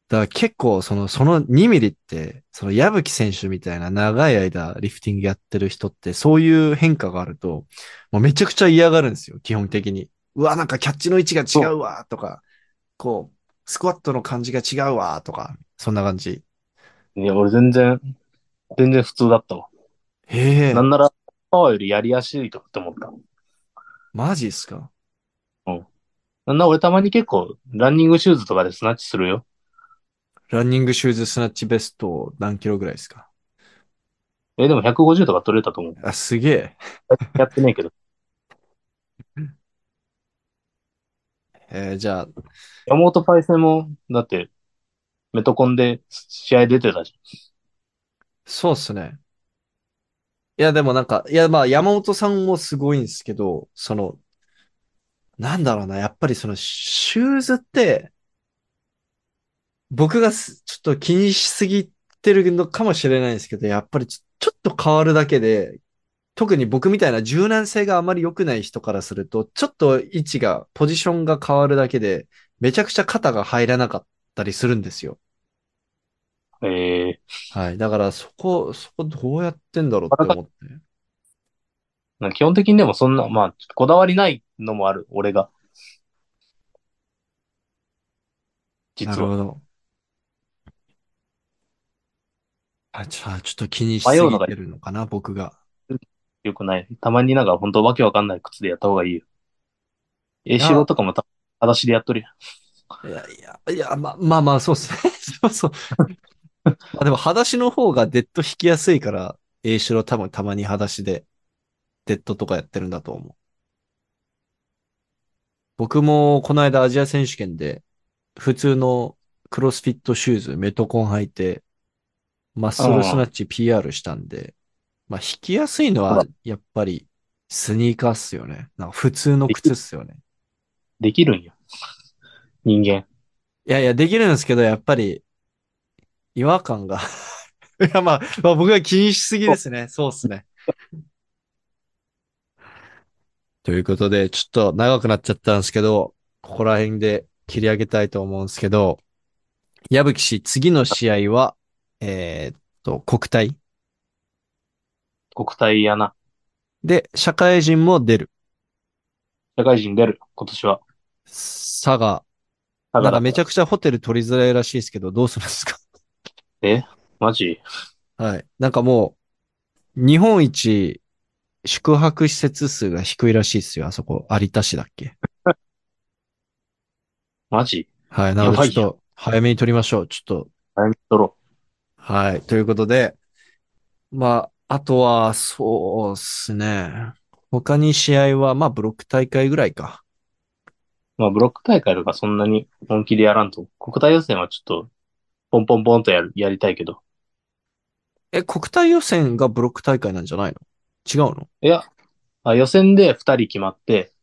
だから結構その、その2ミリって、その矢吹選手みたいな長い間リフティングやってる人ってそういう変化があると、もうめちゃくちゃ嫌がるんですよ、基本的に。うわ、なんかキャッチの位置が違うわ、とか、こう、スクワットの感じが違うわ、とか、そんな感じ。いや、俺全然、全然普通だったわ。へえな、んなら、パワーよりやりやすいとって思った。マジっすか？なんな俺たまに結構、ランニングシューズとかでスナッチするよ。ランニングシューズスナッチベスト何キロぐらいですか？え、でも150とか取れたと思う。あ、すげえ。やってねえけど。<laughs> えーじゃあ、山本パイセンも、だって、メトコンで試合出てたじそうっすね。いや、でもなんか、いや、まあ、山本さんもすごいんですけど、その、なんだろうな、やっぱりその、シューズって、僕がすちょっと気にしすぎてるのかもしれないんですけど、やっぱりちょっと変わるだけで、特に僕みたいな柔軟性があまり良くない人からすると、ちょっと位置が、ポジションが変わるだけで、めちゃくちゃ肩が入らなかったりするんですよ。ゃん。えはい。だから、そこ、そこどうやってんだろうって思って。基本的にでもそんな、まあ、こだわりないのもある、俺が。実は。なるほど。あ、じゃあ、ちょっと気にしすぎてるのかな、僕が。よくない。たまになんか本当わけわかんない靴でやった方がいいよ。え、しろとかもた、裸足でやっとるやん。いやいや、いや、ま、まあまあ、そうっすね。<laughs> そうそう。まあでも、裸足の方がデッド引きやすいから、A しろ多分たまに裸足で、デッドとかやってるんだと思う。僕も、この間アジア選手権で、普通のクロスフィットシューズ、メトコン履いて、マッスルスナッチ PR したんで、まあ、引きやすいのは、やっぱり、スニーカーっすよね。なんか普通の靴っすよね。できるんよ。人間。いやいや、できるんですけど、やっぱり、違和感が。<laughs> いや、まあ、まあ、僕は気にしすぎですね。そうっすね。ということで、ちょっと長くなっちゃったんですけど、ここら辺で切り上げたいと思うんですけど、矢吹氏、次の試合は、えーっと、国体？国体やな。で、社会人も出る。社会人出る、今年は。佐賀。だから、なんかめちゃくちゃホテル取りづらいらしいですけど、どうするんですか？え？マジ？はい。なんかもう、日本一宿泊施設数が低いらしいですよ。あそこ、有田市だっけ？<laughs> マジ？はい。なので、ちょっと、早めに取りましょう。ちょっと、タイム取ろはい。ということで、まあ、あとは、そうですね。他に試合は、まあ、ブロック大会ぐらいか。う。まあ、ブロック大会とかそんなに本気でやらんと。国体予選はちょっと、ポンポンポンとやる、やりたいけど。え、国体予選がブロック大会なんじゃないの？違うの？いや、あ予選で2人決まって、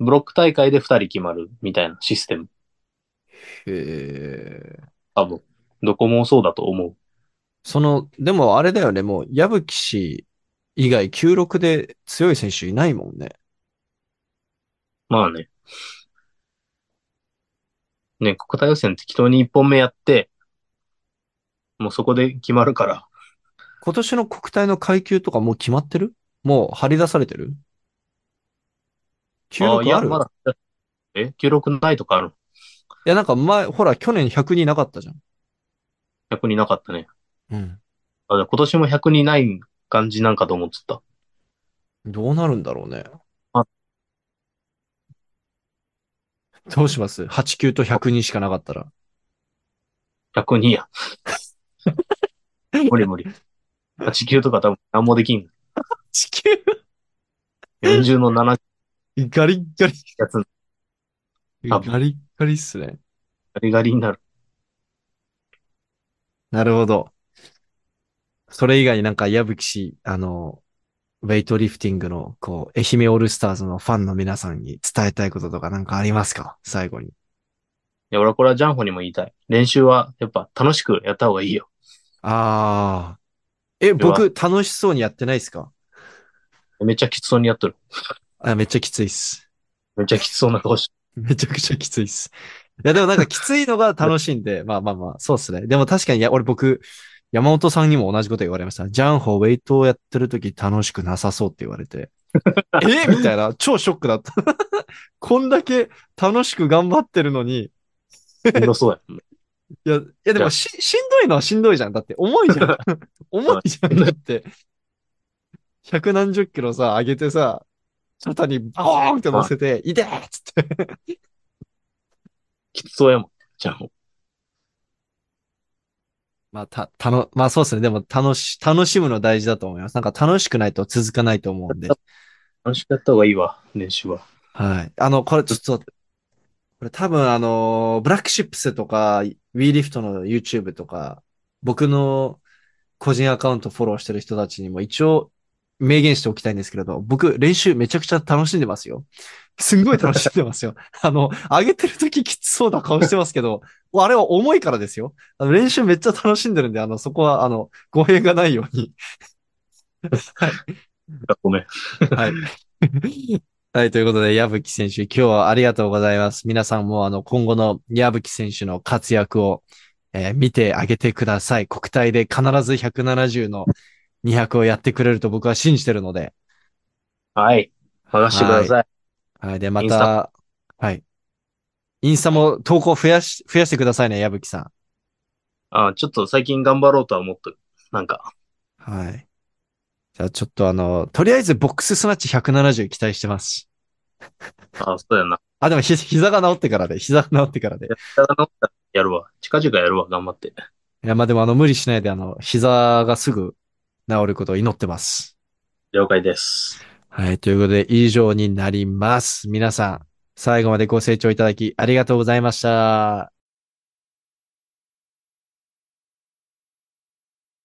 ブロック大会で2人決まるみたいなシステム。へえ。多分。どこもそうだと思う。その、でもあれだよね、もう、矢吹氏以外、96で強い選手いないもんね。まあね。ね、国体予選適当に1本目やって、もうそこで決まるから。今年の国体の階級とかもう決まってる？もう張り出されてる？あい ?96 あや、るまだ。え ?96 ないとかあるや、なんか前、ほら、去年102なかったじゃん。100になかったね。うん。あでも今年も100にない感じなんかと思ってた。どうなるんだろうね。あどうします ?8 級と102しかなかったら。102や。<laughs> 無理無理。8級とか多分何もできん。地球？40の7ガリッガリ。やつ、ガリッガリっすね。ガリガリになる。なるほど。それ以外になんか矢吹氏、あの、ウェイトリフティングの、こう、愛媛オールスターズのファンの皆さんに伝えたいこととかなんかありますか？最後に。いや、俺はこれはジャンホにも言いたい。練習はやっぱ楽しくやった方がいいよ。ああ。え、僕楽しそうにやってないですか？めっちゃきつそうにやっとる。あ、めっちゃきついっす。めっちゃきつそうな顔しめちゃくちゃきついっす。いや、でもなんかきついのが楽しいんで、<laughs> まあまあまあ、そうっすね。でも確かに、いや、俺僕、山本さんにも同じこと言われました。ジャンホ、ウェイトをやってる時楽しくなさそうって言われて。<laughs> え？みたいな、超ショックだった。こんだけ楽しく頑張ってるのに、しんどそうや。<laughs> いや、いやでもし、しんどいのはしんどいじゃん。だって、重いじゃん。<laughs> 重いじゃん。だって、百何十キロさ、上げてさ、肩にバーンって乗せて、いてーっつって。<laughs> きつそうやもん。ジャンホ。まあ、た、たの、まあそうですね。でも楽し、楽しむの大事だと思います。なんか楽しくないと続かないと思うんで。楽しくやった方がいいわ、練習は。はい。あの、これちょっと、これ多分あの、ブラックシップスとか、ウィーリフトの YouTube とか、僕の個人アカウントフォローしてる人たちにも一応明言しておきたいんですけれど、僕練習めちゃくちゃ楽しんでますよ。すんごい楽しんでますよ。<laughs> あの、上げてる時きつそうな顔してますけど、あれは重いからですよ。あの練習めっちゃ楽しんでるんで、あの、そこは、あの、語弊がないように。ごめん。はい。<laughs> <laughs> はい、ということで、矢吹選手、今日はありがとうございます。皆さんも、あの、今後の矢吹選手の活躍を、えー見てあげてください。国体で必ず170の200をやってくれると僕は信じてるので。はい。任してください。はい。で、また、はい。インスタも投稿増やし、増やしてくださいね、矢吹さん。あちょっと最近頑張ろうとは思ってる。なんか、はい。じゃあちょっとあの、とりあえずボックススナッチ170期待してます。<laughs> あそうやな。あ、でもひ膝が治ってからで、膝が治ってからで。やったらやるわ。近々やるわ、頑張って。いや、まあでもあの、無理しないで、あの、膝がすぐ治ることを祈ってます。了解です。はい。ということで、以上になります。皆さん、最後までご清聴いただきありがとうございました。